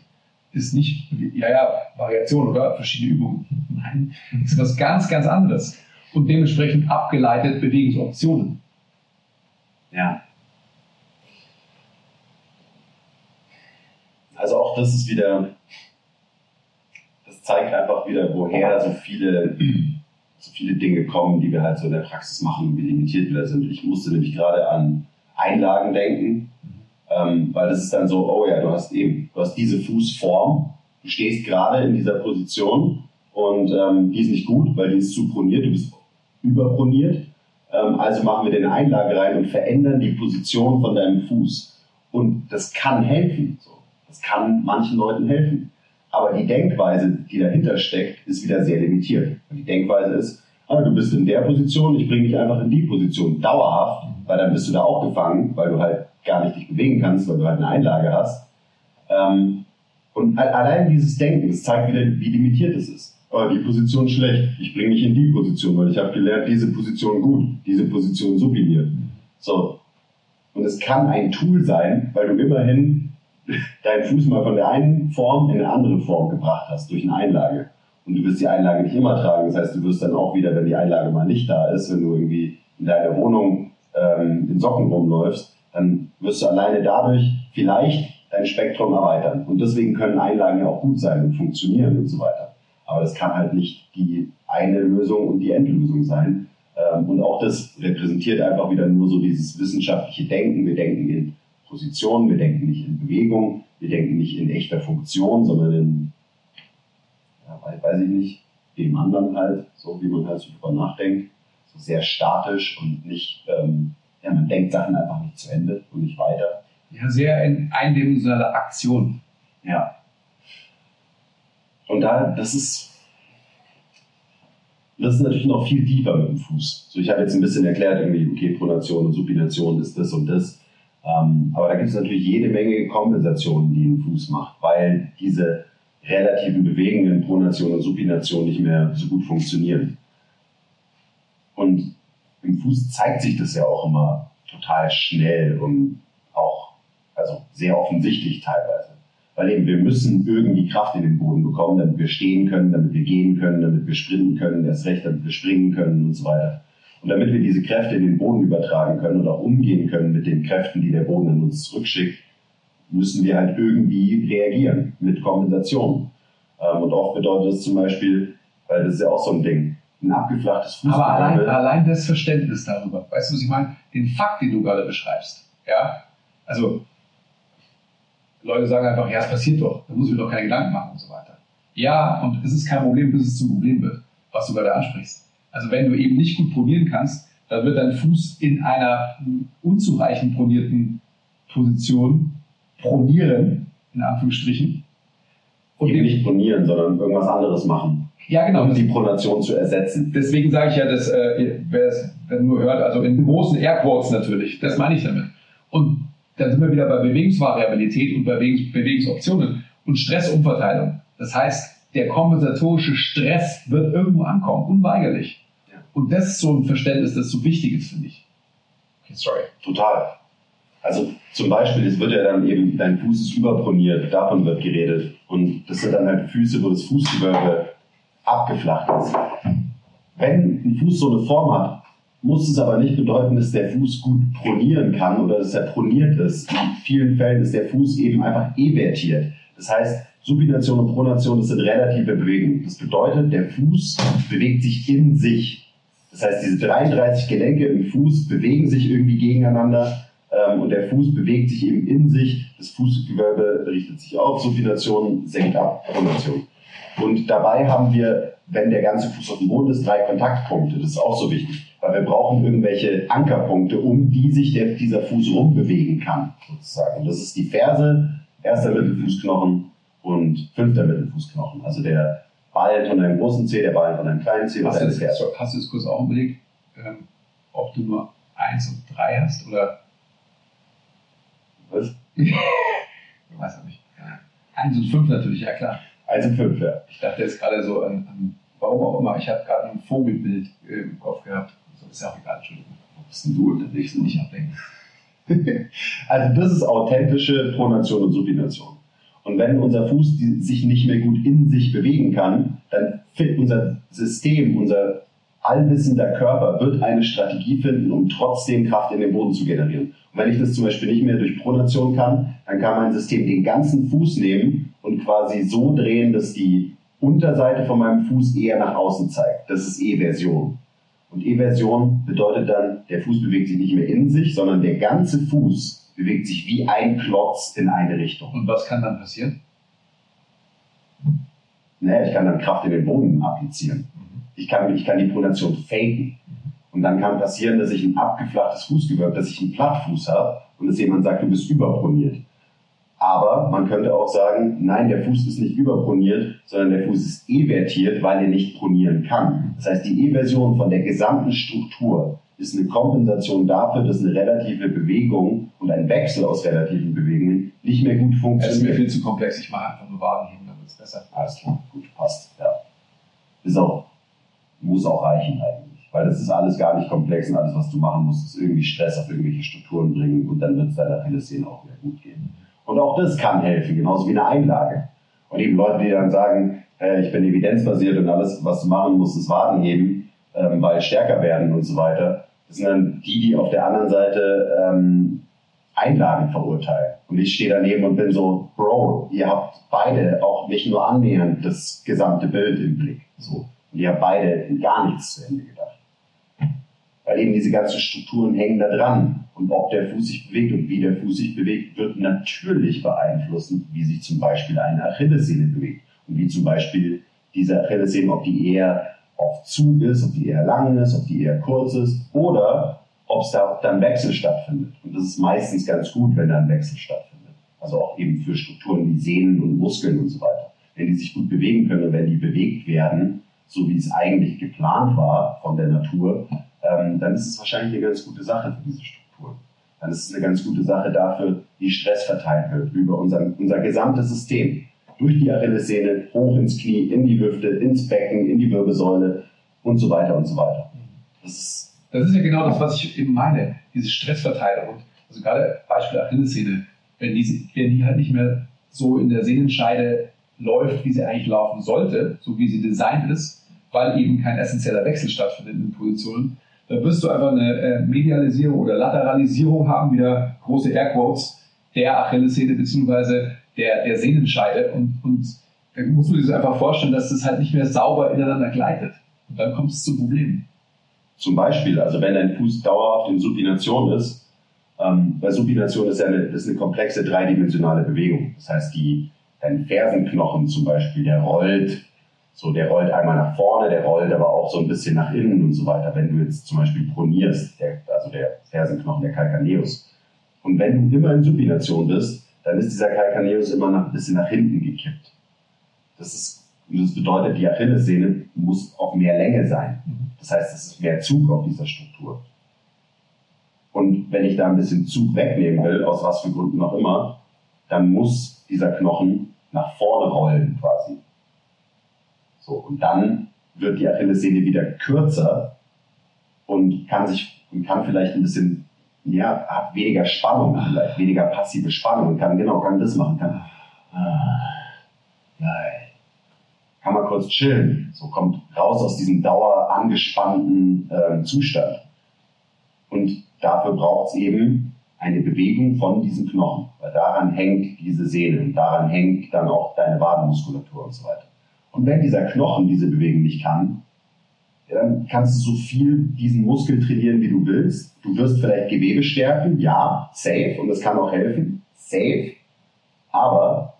Speaker 4: ist nicht, ja, ja, Variation oder verschiedene Übungen. *laughs* Nein, ist was ganz, ganz anderes. Und dementsprechend abgeleitet Bewegungsoptionen.
Speaker 5: Ja. Also auch das ist wieder, das zeigt einfach wieder, woher so viele, so viele Dinge kommen, die wir halt so in der Praxis machen, wie limitiert wir sind. Ich musste nämlich gerade an Einlagen denken, ähm, weil das ist dann so, oh ja, du hast eben, du hast diese Fußform, du stehst gerade in dieser Position und ähm, die ist nicht gut, weil die ist zu proniert, du bist überproniert. Ähm, also machen wir den Einlage rein und verändern die Position von deinem Fuß. Und das kann helfen. So. Das kann manchen Leuten helfen. Aber die Denkweise, die dahinter steckt, ist wieder sehr limitiert. Die Denkweise ist, ah, du bist in der Position, ich bringe dich einfach in die Position dauerhaft, weil dann bist du da auch gefangen, weil du halt gar nicht dich bewegen kannst, weil du halt eine Einlage hast. Ähm, und allein dieses Denken, das zeigt wieder, wie limitiert es ist. Oh, die Position schlecht, ich bringe dich in die Position, weil ich habe gelernt, diese Position gut, diese Position sublimiert. So. Und es kann ein Tool sein, weil du immerhin deinen Fuß mal von der einen Form in eine andere Form gebracht hast, durch eine Einlage. Und du wirst die Einlage nicht immer tragen. Das heißt, du wirst dann auch wieder, wenn die Einlage mal nicht da ist, wenn du irgendwie in deiner Wohnung ähm, in Socken rumläufst, dann wirst du alleine dadurch vielleicht dein Spektrum erweitern. Und deswegen können Einlagen ja auch gut sein und funktionieren und so weiter. Aber das kann halt nicht die eine Lösung und die Endlösung sein. Ähm, und auch das repräsentiert einfach wieder nur so dieses wissenschaftliche Denken. Wir denken in Positionen, wir denken nicht in Bewegung, wir denken nicht in echter Funktion, sondern in, ja, weiß ich nicht, dem anderen halt, so wie man halt so drüber nachdenkt. So sehr statisch und nicht ähm, ja, man denkt Sachen einfach nicht zu Ende und nicht weiter.
Speaker 4: Ja, sehr in eindimensionale Aktion.
Speaker 5: Ja. Und da, das ist, das ist natürlich noch viel tiefer mit dem Fuß. So, ich habe jetzt ein bisschen erklärt, irgendwie, okay, Pronation und Supination ist das und das. Ähm, aber da gibt es natürlich jede Menge Kompensationen, die ein Fuß macht, weil diese relativen Bewegungen, Pronation und Supination nicht mehr so gut funktionieren. Und im Fuß zeigt sich das ja auch immer total schnell und auch also sehr offensichtlich teilweise. Weil eben wir müssen irgendwie Kraft in den Boden bekommen, damit wir stehen können, damit wir gehen können, damit wir sprinten können, erst recht, damit wir springen können und so weiter. Und damit wir diese Kräfte in den Boden übertragen können und auch umgehen können mit den Kräften, die der Boden in uns zurückschickt, müssen wir halt irgendwie reagieren mit Kompensation. Ähm, und oft bedeutet das zum Beispiel, weil das ist ja auch so ein Ding, ein abgeflachtes
Speaker 4: Fußball. Aber allein, allein das Verständnis darüber, weißt du, was ich meine? Den Fakt, den du gerade beschreibst. Ja? Also, Leute sagen einfach, ja, es passiert doch, da muss ich mir doch keine Gedanken machen und so weiter. Ja, und es ist kein Problem, bis es zum Problem wird, was du gerade ansprichst. Also, wenn du eben nicht gut pronieren kannst, dann wird dein Fuß in einer unzureichend pronierten Position pronieren, in Anführungsstrichen.
Speaker 5: Und eben nicht pronieren, sondern irgendwas anderes machen.
Speaker 4: Ja, genau.
Speaker 5: Um die Pronation zu ersetzen.
Speaker 4: Deswegen sage ich ja, dass, äh, wer es nur hört, also in großen Airquotes natürlich, das meine ich damit. Dann sind wir wieder bei Bewegungsvariabilität und Bewegungs Bewegungsoptionen und Stressumverteilung. Das heißt, der kompensatorische Stress wird irgendwo ankommen, unweigerlich. Ja. Und das ist so ein Verständnis, das so wichtig ist, finde ich.
Speaker 5: Okay, sorry. Total. Also zum Beispiel, es wird ja dann eben, dein Fuß ist überproniert, davon wird geredet. Und das sind dann halt Füße, wo das Fußgewölbe abgeflacht ist. Wenn ein Fuß so eine Form hat, muss es aber nicht bedeuten, dass der Fuß gut pronieren kann oder dass er proniert ist. In vielen Fällen ist der Fuß eben einfach evertiert. Das heißt, Supination und Pronation, das sind relative Bewegungen. Das bedeutet, der Fuß bewegt sich in sich. Das heißt, diese 33 Gelenke im Fuß bewegen sich irgendwie gegeneinander ähm, und der Fuß bewegt sich eben in sich. Das Fußgewölbe richtet sich auf, Supination senkt ab, Pronation. Und dabei haben wir, wenn der ganze Fuß auf dem Boden ist, drei Kontaktpunkte. Das ist auch so wichtig, weil wir brauchen irgendwelche Ankerpunkte, um die sich der, dieser Fuß rumbewegen kann, sozusagen. Und das ist die Ferse, erster Mittelfußknochen und fünfter Mittelfußknochen. Also der Ballen von deinem großen Zeh, der Ballen von deinem kleinen Zeh
Speaker 4: hast Ferse. Hast du es kurz auch überlegt, ähm, ob du nur eins und drei hast oder?
Speaker 5: Was?
Speaker 4: ich *laughs* weiß auch nicht. Eins und fünf natürlich, ja klar.
Speaker 5: 1 und 5, ja.
Speaker 4: Ich dachte jetzt gerade so an, an warum auch immer, ich habe gerade ein Vogelbild äh, im Kopf gehabt. Ist ja auch egal, Entschuldigung. Wo bist denn du unterwegs und nicht ablenken? *laughs*
Speaker 5: also das ist authentische Pronation und Supination. Und wenn unser Fuß sich nicht mehr gut in sich bewegen kann, dann fit unser System, unser allwissender Körper wird eine Strategie finden, um trotzdem Kraft in den Boden zu generieren. Und wenn ich das zum Beispiel nicht mehr durch Pronation kann, dann kann mein System den ganzen Fuß nehmen und quasi so drehen, dass die Unterseite von meinem Fuß eher nach außen zeigt. Das ist Eversion. Und Eversion bedeutet dann, der Fuß bewegt sich nicht mehr in sich, sondern der ganze Fuß bewegt sich wie ein Klotz in eine Richtung.
Speaker 4: Und was kann dann passieren?
Speaker 5: Naja, ich kann dann Kraft in den Boden applizieren. Ich kann, ich kann die Pronation faken. Und dann kann passieren, dass ich ein abgeflachtes Fußgewölbe, dass ich einen Plattfuß habe und dass jemand sagt, du bist überproniert. Aber man könnte auch sagen, nein, der Fuß ist nicht überproniert, sondern der Fuß ist evertiert, weil er nicht pronieren kann. Das heißt, die Eversion von der gesamten Struktur ist eine Kompensation dafür, dass eine relative Bewegung und ein Wechsel aus relativen Bewegungen nicht mehr gut funktioniert.
Speaker 4: Das ist mir viel zu komplex. Ich mache einfach nur Waden hin, damit es besser
Speaker 5: Alles klar, gut, passt. Ja. Ist auch, muss auch reichen eigentlich. Weil das ist alles gar nicht komplex und alles, was du machen musst, ist irgendwie Stress auf irgendwelche Strukturen bringen und dann wird es deiner Achillessehne auch wieder gut gehen. Und auch das kann helfen, genauso wie eine Einlage. Und eben Leute, die dann sagen, äh, ich bin evidenzbasiert und alles, was du machen musst, ist Waden heben, ähm, weil stärker werden und so weiter. Das sind dann die, die auf der anderen Seite ähm, Einlagen verurteilen. Und ich stehe daneben und bin so, Bro, ihr habt beide auch nicht nur annähernd das gesamte Bild im Blick. So. Und ihr habt beide gar nichts zu Ende gedacht. Weil eben diese ganzen Strukturen hängen da dran. Und ob der Fuß sich bewegt und wie der Fuß sich bewegt, wird natürlich beeinflussen, wie sich zum Beispiel eine Achillessehne bewegt. Und wie zum Beispiel diese Achillessehne, ob die eher auf Zug ist, ob die eher lang ist, ob die eher kurz ist oder ob es da dann Wechsel stattfindet. Und das ist meistens ganz gut, wenn da ein Wechsel stattfindet. Also auch eben für Strukturen wie Sehnen und Muskeln und so weiter. Wenn die sich gut bewegen können wenn die bewegt werden, so wie es eigentlich geplant war von der Natur, ähm, dann ist es wahrscheinlich eine ganz gute Sache für diese Struktur. Dann ist es eine ganz gute Sache dafür, wie Stress verteilt wird über unser, unser gesamtes System. Durch die Achillessehne, hoch ins Knie, in die Hüfte, ins Becken, in die Wirbelsäule und so weiter und so weiter.
Speaker 4: Das ist, das ist ja genau das, was ich eben meine, diese Stressverteilung. Also gerade Beispiel Achillessehne, wenn die, wenn die halt nicht mehr so in der Sehnenscheide läuft, wie sie eigentlich laufen sollte, so wie sie designt ist, weil eben kein essentieller Wechsel stattfindet in den Positionen, dann wirst du einfach eine äh, Medialisierung oder Lateralisierung haben, wieder große Airquotes, der Achillessehne bzw. Der, der Sehnenscheide. Und, und da musst du dir das einfach vorstellen, dass das halt nicht mehr sauber ineinander gleitet. Und dann kommt es zu Problemen.
Speaker 5: Zum Beispiel, also wenn dein Fuß dauerhaft in Supination ist, ähm, weil Supination ist ja eine, ist eine komplexe dreidimensionale Bewegung. Das heißt, die, dein Fersenknochen zum Beispiel, der rollt so, der rollt einmal nach vorne, der rollt aber auch so ein bisschen nach innen und so weiter. Wenn du jetzt zum Beispiel pronierst, der, also der Fersenknochen, der Calcaneus. Und wenn du immer in Supination bist, dann ist dieser Calcaneus immer noch ein bisschen nach hinten gekippt. Das ist, das bedeutet, die Achillessehne muss auf mehr Länge sein. Das heißt, es ist mehr Zug auf dieser Struktur. Und wenn ich da ein bisschen Zug wegnehmen will, aus was für Gründen auch immer, dann muss dieser Knochen nach vorne rollen quasi. So, und dann wird die Achillessehne wieder kürzer und kann sich und kann vielleicht ein bisschen, ja, hat weniger Spannung, vielleicht weniger passive Spannung und kann genau, kann das machen, kann, ah, nein, kann man kurz chillen, so kommt raus aus diesem dauer angespannten äh, Zustand. Und dafür braucht es eben eine Bewegung von diesem Knochen, weil daran hängt diese Sehne und daran hängt dann auch deine Wadenmuskulatur und so weiter. Und wenn dieser Knochen diese Bewegung nicht kann, dann kannst du so viel diesen Muskel trainieren, wie du willst. Du wirst vielleicht Gewebe stärken, ja, safe, und das kann auch helfen, safe. Aber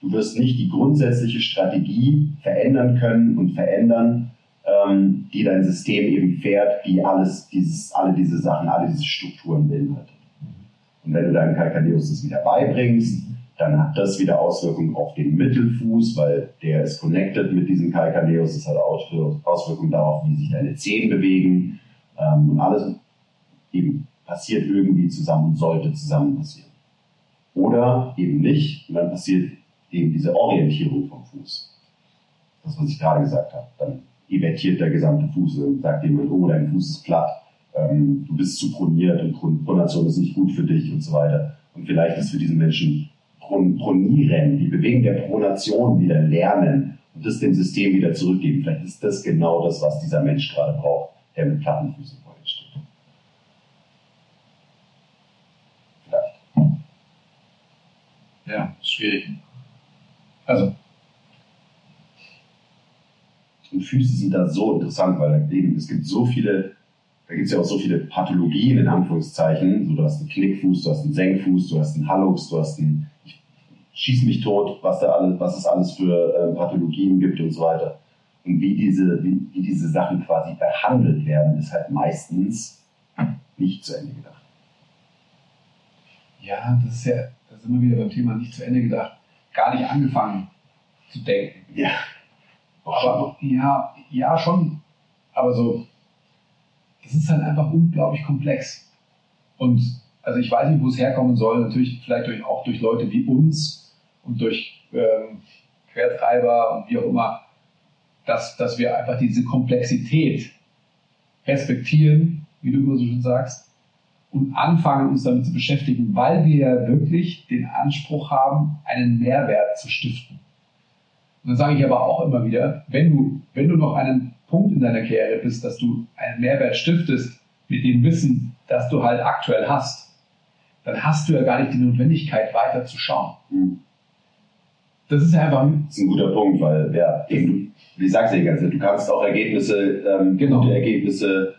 Speaker 5: du wirst nicht die grundsätzliche Strategie verändern können und verändern, ähm, die dein System eben fährt, die alles dieses, alle diese Sachen, alle diese Strukturen beinhaltet. Und wenn du deinem Kalkaneus das wieder beibringst, dann hat das wieder Auswirkungen auf den Mittelfuß, weil der ist connected mit diesem Calcaneus. Das hat Auswirkungen darauf, wie sich deine Zehen bewegen. Ähm, und alles eben passiert irgendwie zusammen und sollte zusammen passieren. Oder eben nicht. Und dann passiert eben diese Orientierung vom Fuß. Das, was ich gerade gesagt habe. Dann evertiert der gesamte Fuß und sagt jemand, oh, dein Fuß ist platt, ähm, du bist zu proniert und Pronation ist nicht gut für dich und so weiter. Und vielleicht ist für diesen Menschen Pronieren, die Bewegung der Pronation wieder lernen und das dem System wieder zurückgeben. Vielleicht ist das genau das, was dieser Mensch gerade braucht, der mit Plattenfüßen vor dir steht. Vielleicht.
Speaker 4: Ja, schwierig. Also,
Speaker 5: Und Füße sind da so interessant, weil es gibt so viele, da gibt es ja auch so viele Pathologien in Anführungszeichen. So, du hast einen Knickfuß, du hast einen Senkfuß, du hast einen Hallux, du hast einen ich schieß mich tot, was da alles, was es alles für äh, Pathologien gibt und so weiter. Und wie diese, wie, wie diese Sachen quasi behandelt werden, ist halt meistens nicht zu Ende gedacht.
Speaker 4: ja, das ist ja, da sind wir wieder beim Thema nicht zu Ende gedacht, gar nicht angefangen zu denken.
Speaker 5: Ja.
Speaker 4: Aber ja, ja schon. Aber so, das ist halt einfach unglaublich komplex. Und also ich weiß nicht, wo es herkommen soll. Natürlich vielleicht durch, auch durch Leute wie uns und durch ähm, Quertreiber und wie auch immer, dass, dass wir einfach diese Komplexität respektieren, wie du immer so schön sagst, und anfangen, uns damit zu beschäftigen, weil wir ja wirklich den Anspruch haben, einen Mehrwert zu stiften. Und dann sage ich aber auch immer wieder, wenn du, wenn du noch einen Punkt in deiner Karriere bist, dass du einen Mehrwert stiftest mit dem Wissen, das du halt aktuell hast, dann hast du ja gar nicht die Notwendigkeit, weiter zu schauen.
Speaker 5: Hm.
Speaker 4: Das ist ja einfach,
Speaker 5: Das ist ein guter Punkt, weil, ja, eben, du, wie sagst du die ganze Zeit, du kannst auch Ergebnisse, ähm,
Speaker 4: Genau.
Speaker 5: gute Ergebnisse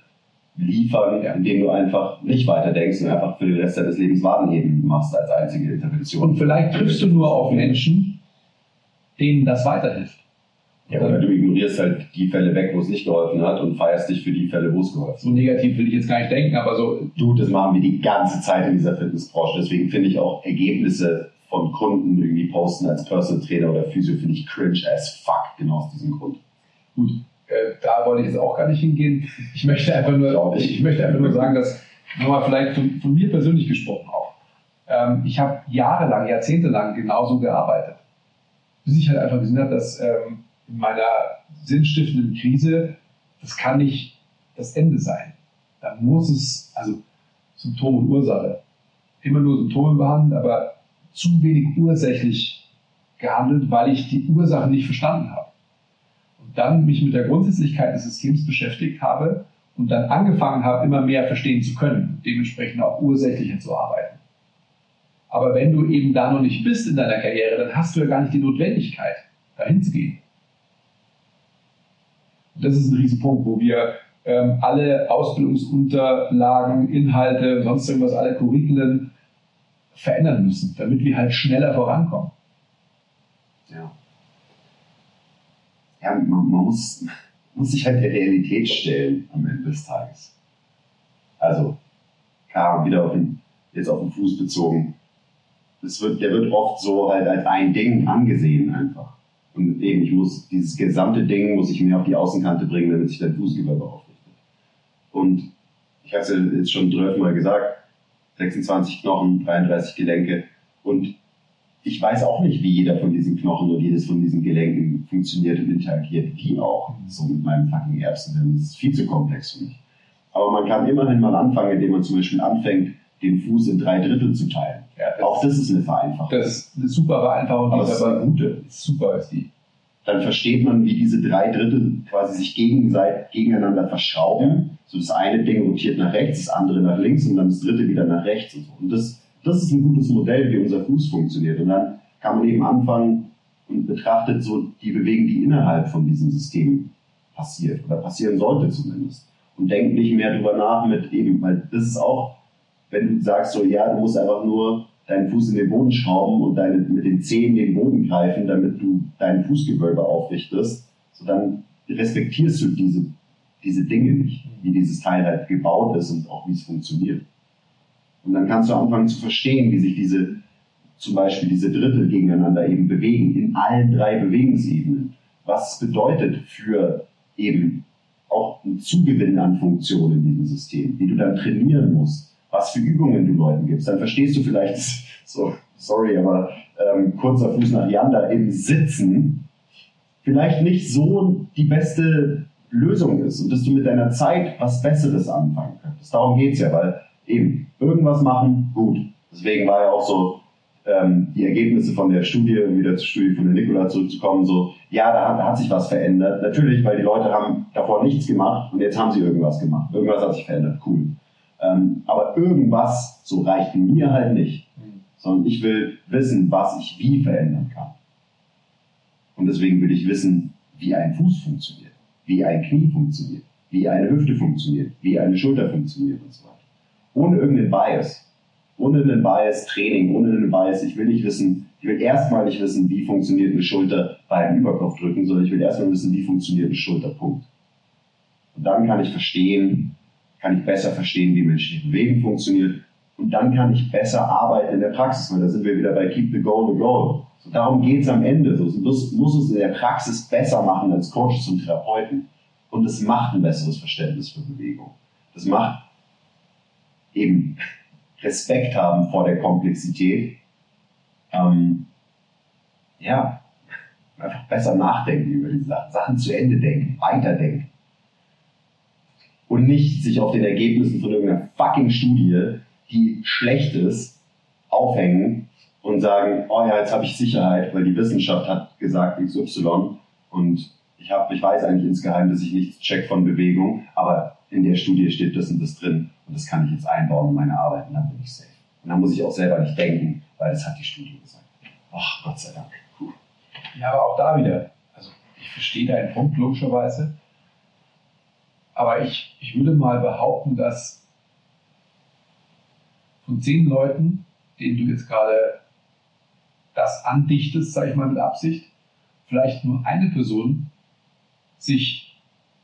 Speaker 5: liefern,
Speaker 4: Ja.
Speaker 5: indem du einfach nicht weiterdenkst und einfach für den Rest deines Lebens Wadenheben machst als einzige Intervention.
Speaker 4: und vielleicht triffst du nur auf Menschen, denen das weiterhilft.
Speaker 5: Ja, oder du ignorierst halt die Fälle weg, wo es nicht geholfen hat und feierst dich für die Fälle, wo es geholfen hat.
Speaker 4: So negativ will ich jetzt gar nicht denken, aber so,
Speaker 5: Du, das machen wir die ganze Zeit in dieser Fitnessbranche. Deswegen finde ich auch Ergebnisse von Kunden irgendwie posten als Personal Trainer oder Physio, finde ich cringe as fuck, genau aus diesem Grund.
Speaker 4: Gut, äh, da wollte ich jetzt auch gar nicht hingehen. Ich möchte einfach nur, ich, ich möchte einfach nur sagen, dass, nochmal vielleicht von, von mir persönlich gesprochen auch, ähm, ich habe jahrelang, jahrzehntelang genauso gearbeitet. Bis ich halt einfach gesehen habe, dass ähm, in meiner sinnstiftenden Krise, das kann nicht das Ende sein. Da muss es, also Symptom und Ursache, immer nur Symptome behandeln, aber zu wenig ursächlich gehandelt, weil ich die Ursache nicht verstanden habe und dann mich mit der Grundsätzlichkeit des Systems beschäftigt habe und dann angefangen habe, immer mehr verstehen zu können, dementsprechend auch ursächlicher zu arbeiten. Aber wenn du eben da noch nicht bist in deiner Karriere, dann hast du ja gar nicht die Notwendigkeit, dahin zu gehen. Das ist ein Riesenpunkt, wo wir ähm, alle Ausbildungsunterlagen, Inhalte, sonst irgendwas, alle Curriculen verändern müssen, damit wir halt schneller vorankommen.
Speaker 5: Ja. Ja, man, man muss, muss sich halt der Realität stellen am Ende des Tages. Also, klar, wieder auf den, jetzt auf den Fuß bezogen. Das wird, der wird oft so halt als ein Ding angesehen einfach. Und eben, ich muss, dieses gesamte Ding muss ich mir auf die Außenkante bringen, damit sich dein Fußgewölbe aufrichtet. Und ich habe es ja jetzt schon zwölfmal gesagt, 26 Knochen, 33 Gelenke. Und ich weiß auch nicht, wie jeder von diesen Knochen und jedes von diesen Gelenken funktioniert und interagiert. Wie auch, so mit meinem fucking Erbsen. Das ist viel zu komplex für mich. Aber man kann immerhin mal anfangen, indem man zum Beispiel anfängt, den Fuß in drei Drittel zu teilen.
Speaker 4: Ja,
Speaker 5: Auch das ist eine Vereinfachung.
Speaker 4: das ist eine super Vereinfachung,
Speaker 5: Aber
Speaker 4: die ist aber
Speaker 5: eine gute.
Speaker 4: super ist die.
Speaker 5: Dann versteht man, wie diese drei Drittel quasi sich gegenseitig, gegeneinander verschrauben. So das eine Ding rotiert nach rechts, das andere nach links und dann das dritte wieder nach rechts und so. Und das, das ist ein gutes Modell, wie unser Fuß funktioniert. Und dann kann man eben anfangen und betrachtet so die Bewegung, die innerhalb von diesem System passiert oder passieren sollte zumindest. Und denkt nicht mehr drüber nach mit eben, weil das ist auch, wenn du sagst so, ja, du musst einfach nur deinen Fuß in den Boden schrauben und deine, mit den Zehen den Boden greifen, damit du dein Fußgewölbe aufrichtest, so dann respektierst du diese, diese Dinge nicht, wie dieses Teil halt gebaut ist und auch wie es funktioniert. Und dann kannst du anfangen zu verstehen, wie sich diese, zum Beispiel diese Drittel gegeneinander eben bewegen, in allen drei Bewegungsebenen. Was es bedeutet für eben auch einen Zugewinn an Funktionen in diesem System, die du dann trainieren musst, was für Übungen du Leuten gibst. Dann verstehst du vielleicht, *laughs* so, sorry, aber ähm, kurzer Fuß nach Yanda im Sitzen vielleicht nicht so die beste Lösung ist und dass du mit deiner Zeit was Besseres anfangen könntest. Darum geht's ja, weil eben irgendwas machen, gut. Deswegen war ja auch so ähm, die Ergebnisse von der Studie, wieder zur Studie von der Nikola zurückzukommen, so, ja, da hat, da hat sich was verändert. Natürlich, weil die Leute haben davor nichts gemacht und jetzt haben sie irgendwas gemacht. Irgendwas hat sich verändert, cool. Ähm, aber irgendwas, so reicht mir halt nicht. Sondern ich will wissen, was ich wie verändern kann. Und deswegen will ich wissen, wie ein Fuß funktioniert, wie ein Knie funktioniert, wie eine Hüfte funktioniert, wie eine Schulter funktioniert und so weiter. Ohne irgendeinen Bias ohne einen Bias Training, ohne einen Bias, ich will nicht wissen, ich will erstmal nicht wissen, wie funktioniert eine Schulter beim Überkopfdrücken, sondern ich will erstmal wissen, wie funktioniert eine Schulterpunkt. Und dann kann ich verstehen, kann ich besser verstehen, wie menschliche Bewegung funktioniert. Und dann kann ich besser arbeiten in der Praxis, weil da sind wir wieder bei Keep the Goal the Goal. So, darum geht es am Ende. So, muss, muss es in der Praxis besser machen als Coaches und Therapeuten. Und es macht ein besseres Verständnis für Bewegung. Das macht eben Respekt haben vor der Komplexität. Ähm, ja, einfach besser nachdenken über die Sachen, Sachen zu Ende denken, weiterdenken. Und nicht sich auf den Ergebnissen von irgendeiner fucking Studie, die schlecht ist, aufhängen und sagen, oh ja, jetzt habe ich Sicherheit, weil die Wissenschaft hat gesagt XY und ich, hab, ich weiß eigentlich insgeheim, dass ich nichts check von Bewegung, aber in der Studie steht das und das drin und das kann ich jetzt einbauen in meine Arbeit und dann bin ich safe. Und dann muss ich auch selber nicht denken, weil das hat die Studie gesagt. Ach, Gott sei Dank. Puh.
Speaker 4: Ja, aber auch da wieder, also ich verstehe deinen Punkt logischerweise, aber ich, ich würde mal behaupten, dass von zehn Leuten, denen du jetzt gerade das andichtest, sage ich mal mit Absicht, vielleicht nur eine Person sich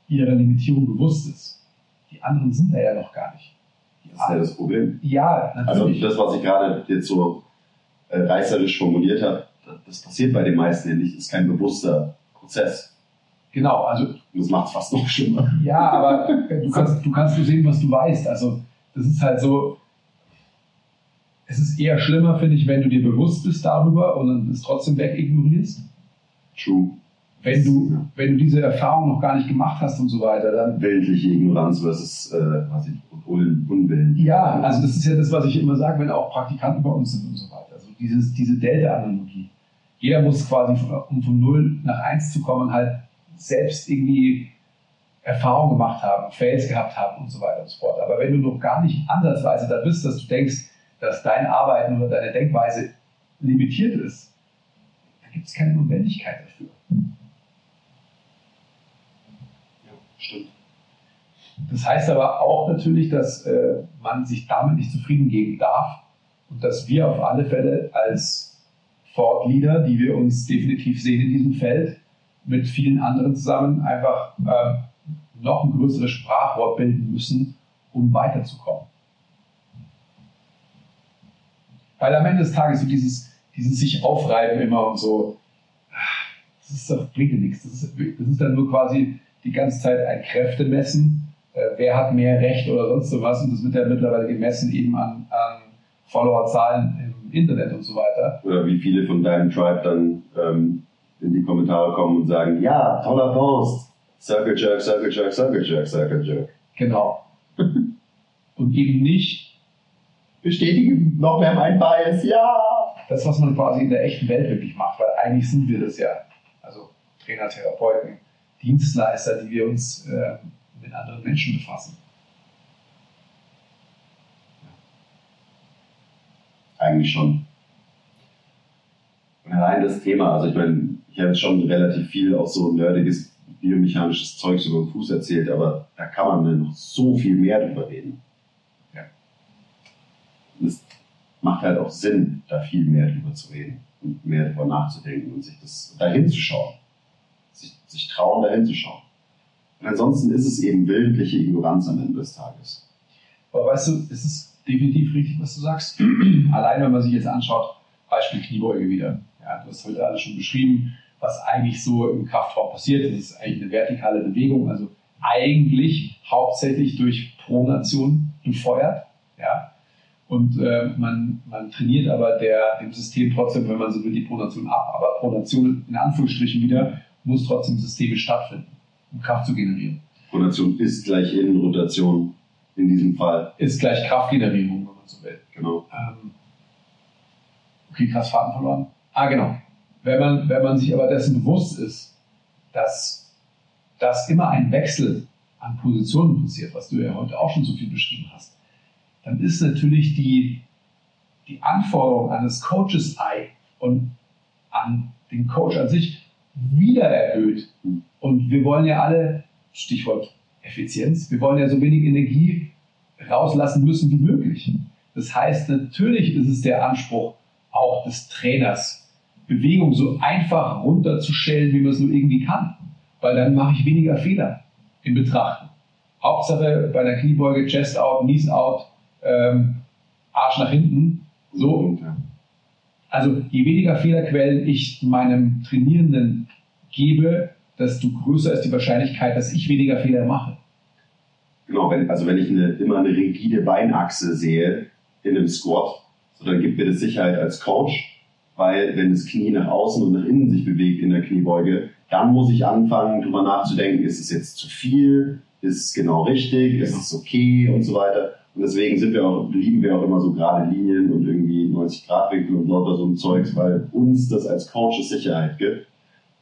Speaker 4: ihrer Limitierung bewusst ist. Die anderen sind da ja noch gar nicht.
Speaker 5: Das ist ja das Problem.
Speaker 4: Ja,
Speaker 5: Also
Speaker 4: natürlich.
Speaker 5: das, was ich gerade jetzt so äh, reißerisch formuliert habe, das, passiert bei den meisten ja nicht. Das ist kein bewusster Prozess.
Speaker 4: genau, also
Speaker 5: das macht es fast noch schlimmer.
Speaker 4: Ja, aber du kannst, du kannst nur sehen, was du weißt. Also, das ist halt so. Es ist eher schlimmer, finde ich, wenn du dir bewusst bist darüber und dann es trotzdem wegignorierst.
Speaker 5: True.
Speaker 4: Wenn du, wenn du diese Erfahrung noch gar nicht gemacht hast und so weiter, dann.
Speaker 5: Weltliche Ignoranz versus äh, ich, Un Unwillen.
Speaker 4: Ja, also das ist ja das, was ich immer sage, wenn auch Praktikanten bei uns sind und so weiter. Also dieses, diese Delta-Analogie. Jeder muss quasi, um von 0 nach 1 zu kommen, halt selbst irgendwie Erfahrung gemacht haben, Fails gehabt haben und so weiter und so fort. Aber wenn du noch gar nicht ansatzweise da bist, dass du denkst, dass dein Arbeiten oder deine Denkweise limitiert ist, dann gibt es keine Notwendigkeit dafür.
Speaker 5: Ja, stimmt.
Speaker 4: Das heißt aber auch natürlich, dass äh, man sich damit nicht zufrieden geben darf und dass wir auf alle Fälle als Thought Leader, die wir uns definitiv sehen in diesem Feld, mit vielen anderen zusammen einfach ähm, noch ein größeres Sprachrohr bilden müssen, um weiterzukommen. Weil am Ende des Tages so dieses, dieses sich aufreiben immer und so, das ist doch, bringt nichts. Das ist, das ist dann nur quasi die ganze Zeit ein Kräftemessen. Äh, wer hat mehr Recht oder sonst so was? Und das wird ja mittlerweile gemessen eben an, an Followerzahlen im Internet und so weiter.
Speaker 5: Oder wie viele von deinem Tribe dann ähm, in die Kommentare kommen und sagen, ja, toller Post. Circle Jerk, Circle Jerk, Circle Jerk, Circle Jerk.
Speaker 4: Genau. *laughs* und eben nicht
Speaker 5: Bestätigen noch mehr mein Bias, ja.
Speaker 4: das, was man quasi in der echten Welt wirklich macht, weil eigentlich sind wir das ja. Also Trainer, Therapeuten, Dienstleister, die wir uns äh, mit anderen Menschen befassen.
Speaker 5: Eigentlich schon. Und allein das Thema, also ich meine, ich habe jetzt schon relativ viel auch so nerdiges biomechanisches Zeugs über den Fuß erzählt, aber da kann man noch so viel mehr drüber reden.
Speaker 4: Ja.
Speaker 5: Und es macht halt auch Sinn, da viel mehr drüber zu reden und mehr drüber nachzudenken und sich das dahin zu schauen. Sich, sich trauen, dahin zu schauen. Und ansonsten ist es eben willentliche Ignoranz am Ende des Tages.
Speaker 4: Aber weißt du, es ist definitiv richtig, was du sagst. *clears throat* Allein wenn man sich jetzt anschaut, Beispiel Kniebeuge wieder. Ja, du hast heute alles schon beschrieben, was eigentlich so im Kraftraum passiert. Das ist eigentlich eine vertikale Bewegung, also eigentlich hauptsächlich durch Pronation befeuert. Ja. Und äh, man, man trainiert aber der, dem System trotzdem, wenn man so will, die Pronation ab. Aber Pronation in Anführungsstrichen wieder muss trotzdem systemisch stattfinden, um Kraft zu generieren.
Speaker 5: Pronation ist gleich Innenrotation in diesem Fall.
Speaker 4: Ist gleich Kraftgenerierung, wenn man so will.
Speaker 5: Genau.
Speaker 4: Ähm, Okay, krass Faden verloren. Ah, genau. Wenn man, wenn man sich aber dessen bewusst ist, dass, dass immer ein Wechsel an Positionen passiert, was du ja heute auch schon so viel beschrieben hast, dann ist natürlich die, die Anforderung an das Coaches Eye und an den Coach an sich wieder erhöht. Und wir wollen ja alle, Stichwort Effizienz, wir wollen ja so wenig Energie rauslassen müssen wie möglich. Das heißt, natürlich ist es der Anspruch auch des Trainers, Bewegung so einfach runterzustellen, wie man es nur irgendwie kann. Weil dann mache ich weniger Fehler im Betrachten. Hauptsache bei der Kniebeuge Chest out, Knees out, ähm, Arsch nach hinten. So. Also je weniger Fehlerquellen ich meinem Trainierenden gebe, desto größer ist die Wahrscheinlichkeit, dass ich weniger Fehler mache.
Speaker 5: Genau, wenn, also wenn ich eine, immer eine rigide Beinachse sehe in einem Squat, so dann gibt mir das Sicherheit als Coach, weil wenn das Knie nach außen und nach innen sich bewegt in der Kniebeuge, dann muss ich anfangen, darüber nachzudenken, ist es jetzt zu viel, ist es genau richtig, ist es okay und so weiter. Und deswegen sind wir auch, lieben wir auch immer so gerade Linien und irgendwie 90 Grad Winkel und lauter so ein Zeugs, weil uns das als Coaches Sicherheit gibt.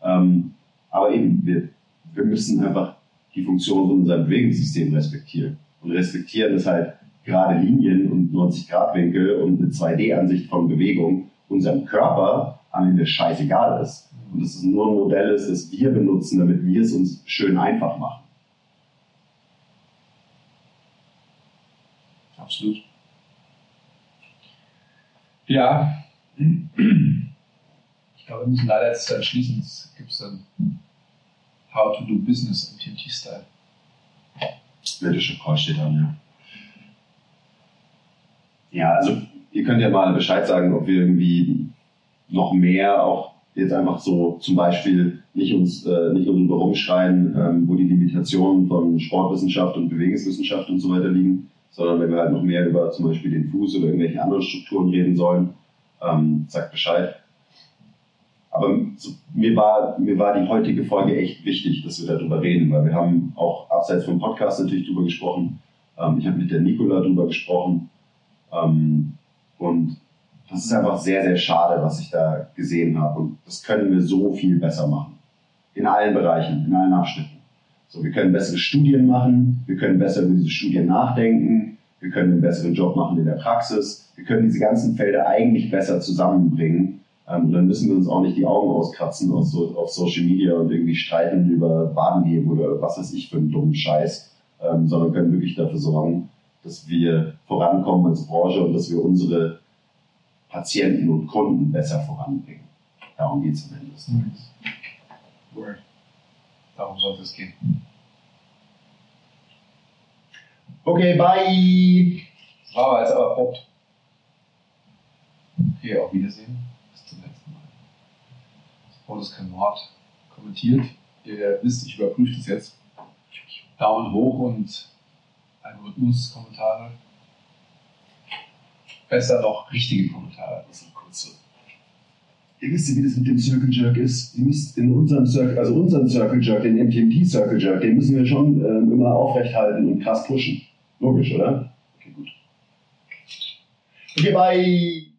Speaker 5: Ähm, aber eben, wir, wir müssen einfach die Funktion von unserem Bewegungssystem respektieren. Und respektieren ist halt gerade Linien und 90 Grad Winkel und eine 2D-Ansicht von Bewegung unserem Körper am Ende scheißegal ist. Und dass es nur ein Modell ist, das wir benutzen, damit wir es uns schön einfach machen.
Speaker 4: Absolut. Ja. Ich glaube, wir müssen leider jetzt dann schließen. Es gibt dann How to do Business im TNT-Style.
Speaker 5: Leadership Call steht an, ja. Ja, also ihr könnt ja mal Bescheid sagen, ob wir irgendwie noch mehr auch jetzt einfach so zum Beispiel nicht uns äh, nicht nur drüber rumschreien, ähm, wo die Limitationen von Sportwissenschaft und Bewegungswissenschaft und so weiter liegen, sondern wenn wir halt noch mehr über zum Beispiel den Fuß oder irgendwelche anderen Strukturen reden sollen, ähm, sagt Bescheid. Aber mir, war, mir war die heutige Folge echt wichtig, dass wir darüber reden, weil wir haben auch abseits vom Podcast natürlich darüber gesprochen. Ähm, ich habe mit der Nicola darüber gesprochen. Ähm, und das ist einfach sehr, sehr schade, was ich da gesehen habe. Und das können wir so viel besser machen. In allen Bereichen, in allen Abschnitten. So, wir können bessere Studien machen, wir können besser über diese Studien nachdenken, wir können einen besseren Job machen in der Praxis, wir können diese ganzen Felder eigentlich besser zusammenbringen. Ähm, und dann müssen wir uns auch nicht die Augen auskratzen auf, so, auf Social Media und irgendwie streiten über Badenheben oder was weiß ich für einen dummen Scheiß, ähm, sondern können wirklich dafür sorgen, dass wir vorankommen als Branche und dass wir unsere Patienten und Kunden besser voranbringen. Darum geht es am Ende des Tages.
Speaker 4: Word. Darum sollte es gehen.
Speaker 5: Okay, bye!
Speaker 4: Das war aber jetzt aber abrupt. Okay, auf Wiedersehen. Bis zum letzten Mal. Das Wort ist kein Wort. Kommentiert. Ihr wisst, ich überprüfe das jetzt. Daumen hoch und Algorithmus, Kommentare. Besser noch richtige Kommentare. Das sind kurze.
Speaker 5: Ihr wisst ja, wie das mit dem Circle Jerk ist. Ihr müsst in unserem Circle, also unseren Circle Jerk, den MTMT Circle Jerk, den müssen wir schon ähm, immer aufrechthalten und krass pushen. Logisch, oder? Okay, gut. Okay, bye!